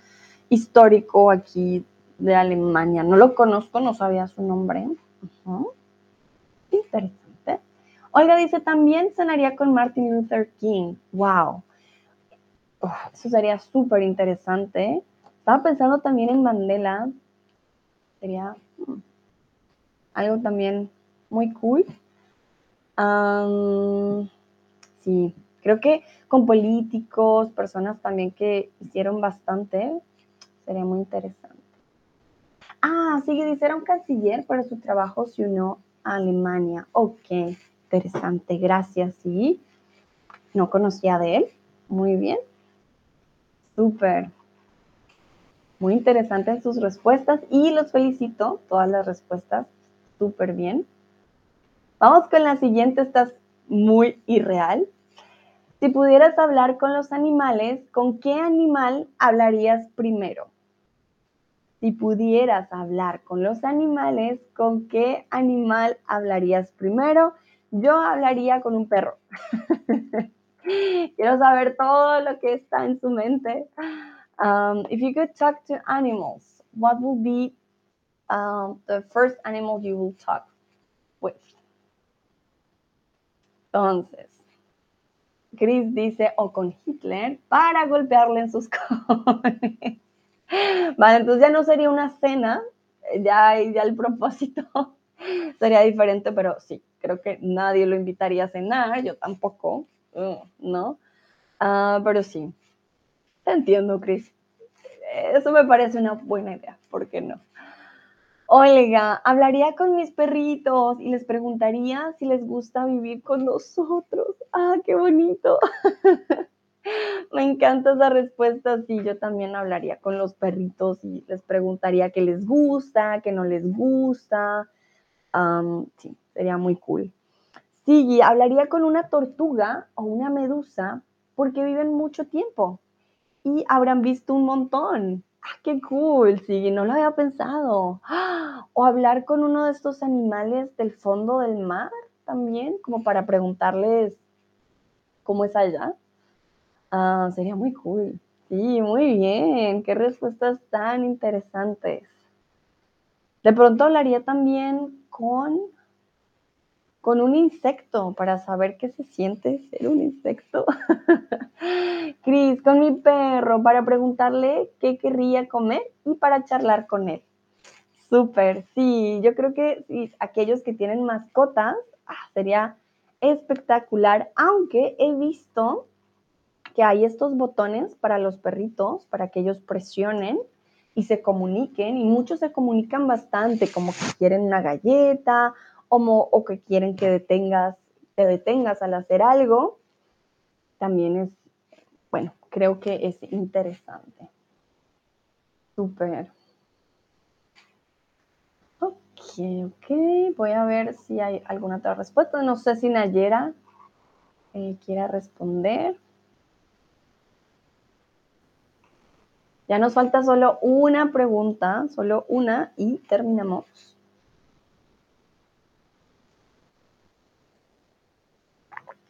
histórico aquí de Alemania. No lo conozco, no sabía su nombre. Interesante. Olga dice, también cenaría con Martin Luther King. Wow. eso sería súper interesante. Estaba pensando también en Mandela. Sería hmm, algo también muy cool. Sí, creo que con políticos, personas también que hicieron bastante, sería muy interesante. Ah, sí, dice, era un canciller, pero su trabajo se unió a Alemania. Ok, interesante, gracias, sí. No conocía de él. Muy bien. Súper. Muy interesantes sus respuestas y los felicito, todas las respuestas, súper bien. Vamos con la siguiente, estas muy irreal. Si pudieras hablar con los animales, ¿con qué animal hablarías primero? Si pudieras hablar con los animales, ¿con qué animal hablarías primero? Yo hablaría con un perro. *laughs* Quiero saber todo lo que está en su mente. Um, if you could talk to animals, what would be um, the first animal you will talk with? Entonces, Chris dice, o con Hitler, para golpearle en sus *laughs* cojones. Vale, entonces ya no sería una cena, ya, ya el propósito *laughs* sería diferente, pero sí, creo que nadie lo invitaría a cenar, yo tampoco, uh, ¿no? Ah, pero sí, te entiendo, Chris. Eso me parece una buena idea, ¿por qué no? Olga, hablaría con mis perritos y les preguntaría si les gusta vivir con nosotros. ¡Ah, qué bonito! *laughs* *laughs* Me encanta esa respuesta. Sí, yo también hablaría con los perritos y les preguntaría qué les gusta, qué no les gusta. sí, sería muy cool. Sí, hablaría con una tortuga o una medusa porque viven mucho tiempo y habrán visto un montón. ¡Ah, qué cool! Sí, no lo había pensado. *gasps* O hablar con uno de estos animales del fondo del mar también, como para preguntarles cómo es allá. Ah, sería muy cool. Sí, muy bien. Qué respuestas tan interesantes. De pronto hablaría también con con un insecto para saber qué se siente ser un insecto. *laughs* Cris, con mi perro para preguntarle qué querría comer y para charlar con él. Súper, sí, yo creo que aquellos que tienen mascotas ah, sería espectacular, aunque he visto que hay estos botones para los perritos, para que ellos presionen y se comuniquen, y muchos se comunican bastante, como que quieren una galleta o, que quieren que detengas, te detengas al hacer algo, también es, bueno, creo que es interesante. Súper. Ok, ok. Voy a ver si hay alguna otra respuesta. No sé si Nayera eh, quiera responder. Ya nos falta solo una pregunta, solo una y terminamos.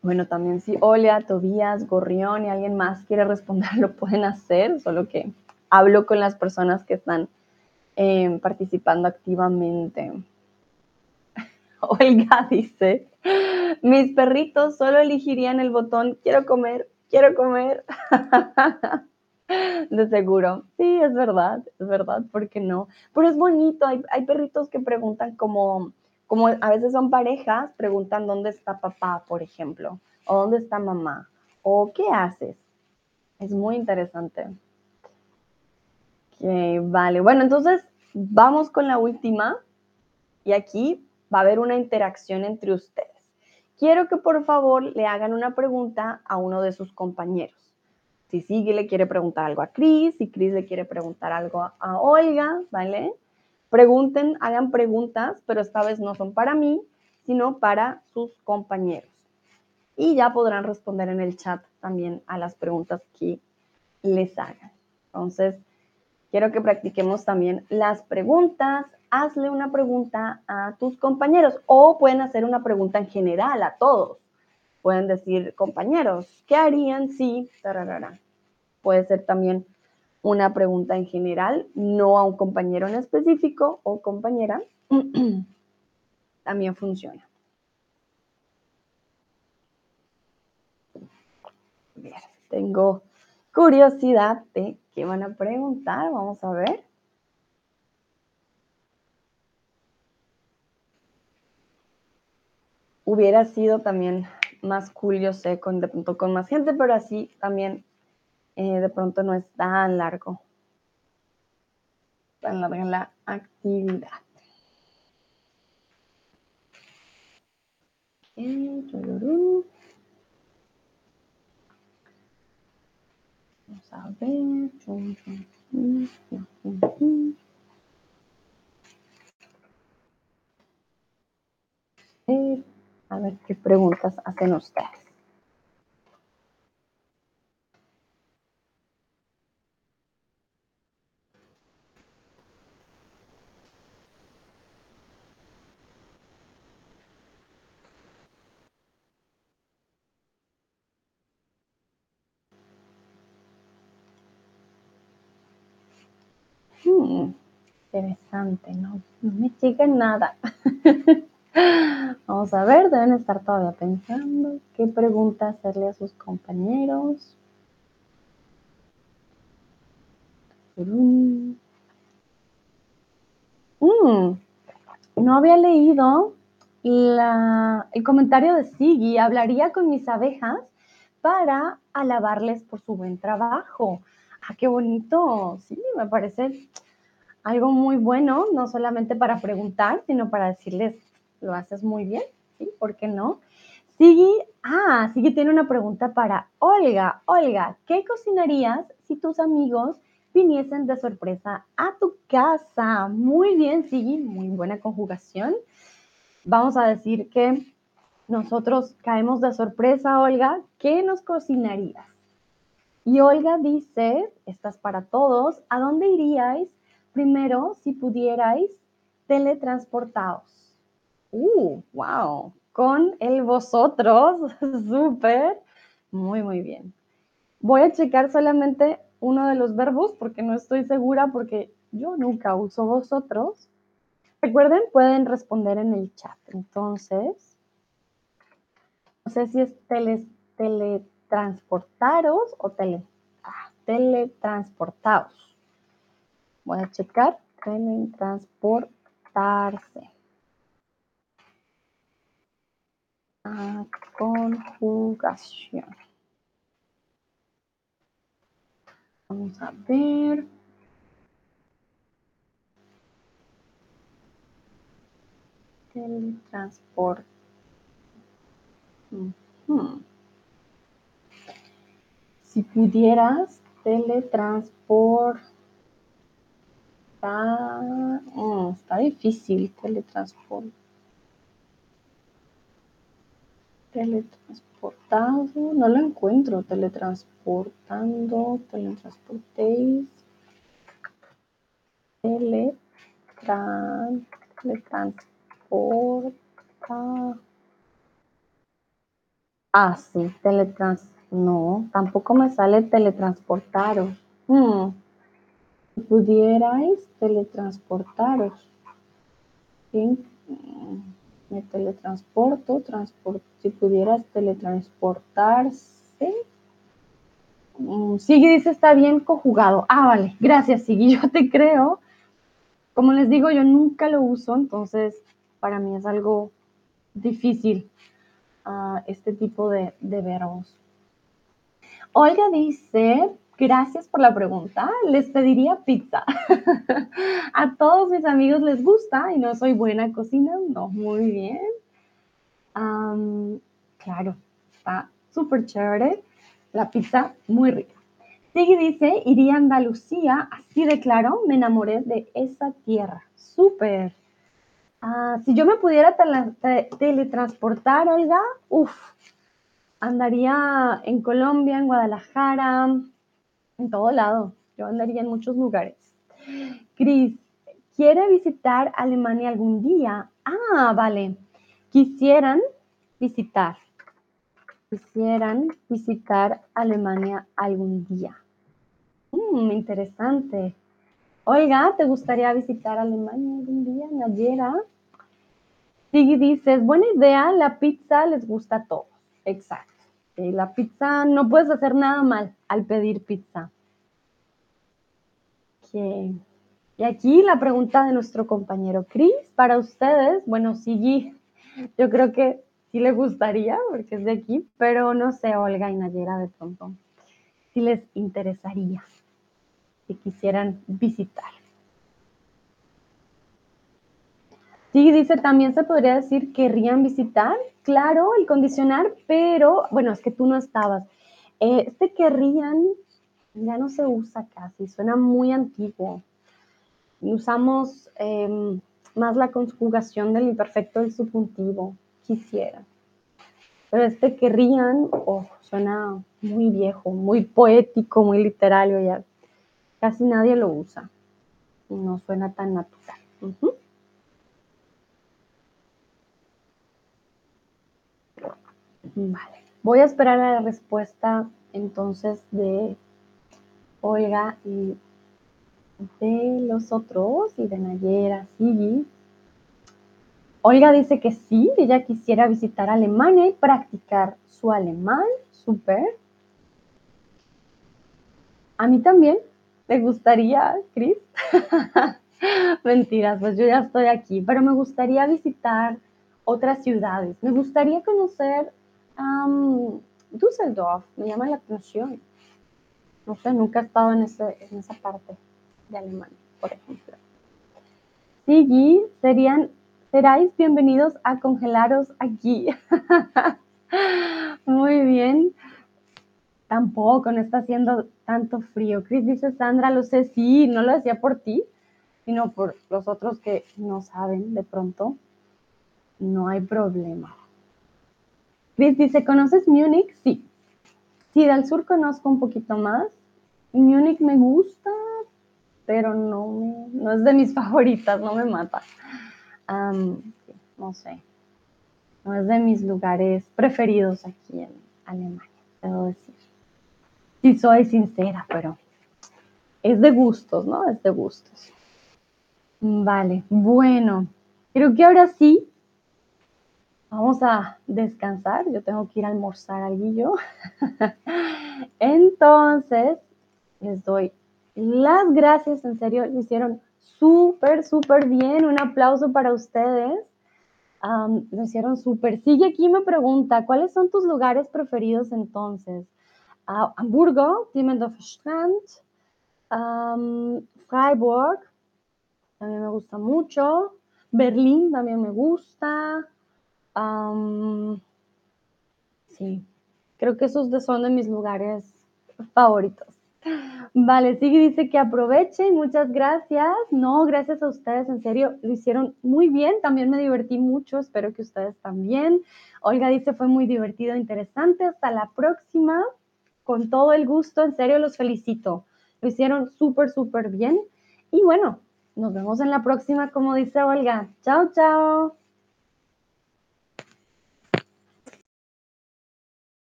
Bueno, también si Olia, Tobías, Gorrión y alguien más quiere responder, *laughs* lo pueden hacer, solo que hablo con las personas que están eh, participando activamente. *laughs* Olga dice, mis perritos solo elegirían el botón quiero comer, quiero comer. *laughs* *laughs* De seguro. Sí, es verdad, es verdad, ¿por qué no? Pero es bonito, hay, perritos que preguntan como, como a veces son parejas, preguntan dónde está papá, por ejemplo, o dónde está mamá, o qué haces. Es muy interesante. vale, bueno, entonces vamos con la última y aquí va a haber una interacción entre ustedes. Quiero que por favor le hagan una pregunta a uno de sus compañeros. Si Sigui le quiere preguntar algo a Cris, si Cris le quiere preguntar algo a Olga, ¿vale? Pregunten, hagan preguntas, pero esta vez no son para mí, sino para sus compañeros. Y ya podrán responder en el chat también a las preguntas que les hagan. Entonces, quiero que practiquemos también las preguntas. Hazle una pregunta a tus compañeros o pueden hacer una pregunta en general a todos. Pueden decir, compañeros, ¿qué harían si? Puede ser también una pregunta en general, no a un compañero en específico o compañera. *clears throat* también funciona. Bien, tengo curiosidad de qué van a preguntar. Vamos a ver. Hubiera sido también más cool, yo sé, con, de pronto con más gente, pero así también eh, de pronto no es tan largo, tan larga la actividad. Vamos a ver. A ver qué preguntas hacen ustedes. Hmm, interesante, no, no me llega nada. *laughs* Vamos a ver, deben estar todavía pensando qué pregunta hacerle a sus compañeros. Mm, no había leído el comentario de Siggy. Hablaría con mis abejas para alabarles por su buen trabajo. Ah, qué bonito. Sí, me parece algo muy bueno, no solamente para preguntar, sino para decirles lo haces muy bien. ¿Por qué no? Sigui, ah, Sigui tiene una pregunta para Olga. Olga, ¿qué cocinarías si tus amigos viniesen de sorpresa a tu casa? Muy bien, Sigui, muy buena conjugación. Vamos a decir que nosotros caemos de sorpresa, Olga. ¿Qué nos cocinarías? Y Olga dice, estás para todos, ¿a dónde iríais primero si pudierais teletransportados? Uh, wow. Con el vosotros. *laughs* Súper. Muy, muy bien. Voy a checar solamente uno de los verbos porque no estoy segura porque yo nunca uso vosotros. Recuerden, pueden responder en el chat. Entonces, no sé si es teletransportaros o tele, ah. Voy a checar. Teletransportarse. Conjugación. Vamos a ver. teletransporte. Si pudieras teletransportar, oh, está difícil teletransporte. Teletransportado, no lo encuentro. Teletransportando, teletransportéis. Teletran, teletransporta. Ah, sí, teletrans. No, tampoco me sale teletransportaros. Hmm. Si pudierais teletransportaros. ¿Sí? Me teletransporto, si pudieras teletransportarse. Mm, Sigui dice, está bien conjugado. Ah, vale, gracias Sigui, *laughs* yo te creo. Como les digo, yo nunca lo uso, entonces para mí es algo difícil uh, este tipo de, de verbos. Olga dice, Gracias por la pregunta. Les pediría pizza. *laughs* a todos mis amigos les gusta y no soy buena cocina. No, muy bien. claro, está súper chévere. La pizza muy rica. Sigui dice, iría a Andalucía, así de claro, me enamoré de esa tierra. Súper. Ah, si yo me pudiera teletransportar, Olga, uff, andaría en Colombia, en Guadalajara, en todo lado. Yo andaría en muchos lugares. Cris, ¿quiere visitar Alemania algún día? Ah, vale. Quisieran visitar. Quisieran visitar Alemania algún día. Mm, interesante. Oiga, ¿te gustaría visitar Alemania algún día, Nayera? Sigui dice, es buena idea, la pizza les gusta a todos. Exacto. Eh, la pizza, no puedes hacer nada mal al pedir pizza. Y aquí la pregunta de nuestro compañero Chris, para ustedes, bueno, sí, yo creo que sí le gustaría, porque es de aquí, pero no sé, Olga y Nayera de pronto, si les interesaría, si quisieran visitar. Sí, dice, también se podría decir querrían visitar. Claro, el condicionar, pero bueno, es que tú no estabas. Eh, este querrían ya no se usa casi, suena muy antiguo. Usamos em, más la conjugación del imperfecto del subjuntivo, quisiera. Pero este querrían, oh, suena muy viejo, muy poético, muy literario, ya casi nadie lo usa. No suena tan natural. Vale. Voy a esperar la respuesta entonces de Olga y de los otros y de Nayera, sí. Olga dice que sí, ella quisiera visitar Alemania y practicar su alemán. Súper. A mí también. ¿Te gustaría, Cris? *laughs* Mentiras, pues yo ya estoy aquí, pero me gustaría visitar otras ciudades. Me gustaría conocer Düsseldorf, me llama la atención. No sé, nunca he estado en, en esa parte de Alemania, por ejemplo. Sí, serían, seráis bienvenidos a congelaros aquí. *laughs* Muy bien. Tampoco, no está haciendo tanto frío. Chris dice, Sandra, lo sé, sí, no lo decía por ti, sino por los otros que no saben de pronto. No hay problema. Chris dice, ¿conoces Múnich? Sí. Sí, del sur conozco un poquito más. Múnich me gusta, pero no, es de mis *laughs* favoritas, no me mata. no sé. No es de mis lugares preferidos aquí en Alemania, debo decir. Sí, soy sincera, pero es de gustos, ¿no? Es de gustos. Vale, bueno, creo que ahora sí Vamos a descansar, yo tengo que ir a almorzar algo. *laughs* Entonces, les doy las gracias, en serio, lo hicieron súper, súper bien. Un aplauso para ustedes. lo hicieron súper. Sigue aquí me pregunta, ¿cuáles son tus lugares preferidos entonces? Uh, Hamburgo, Timmendorfer Freiburg, también me gusta mucho. Berlín también me gusta. Sí, creo que esos son de mis lugares favoritos. Vale, sí dice que aprovechen, muchas gracias. No, gracias a ustedes, en serio, lo hicieron muy bien, también me divertí mucho, espero que ustedes también. Olga dice fue muy divertido, interesante, hasta la próxima, con todo el gusto, en serio los felicito, lo hicieron súper, súper bien. Y bueno, nos vemos en la próxima, como dice Olga. Chao, chao.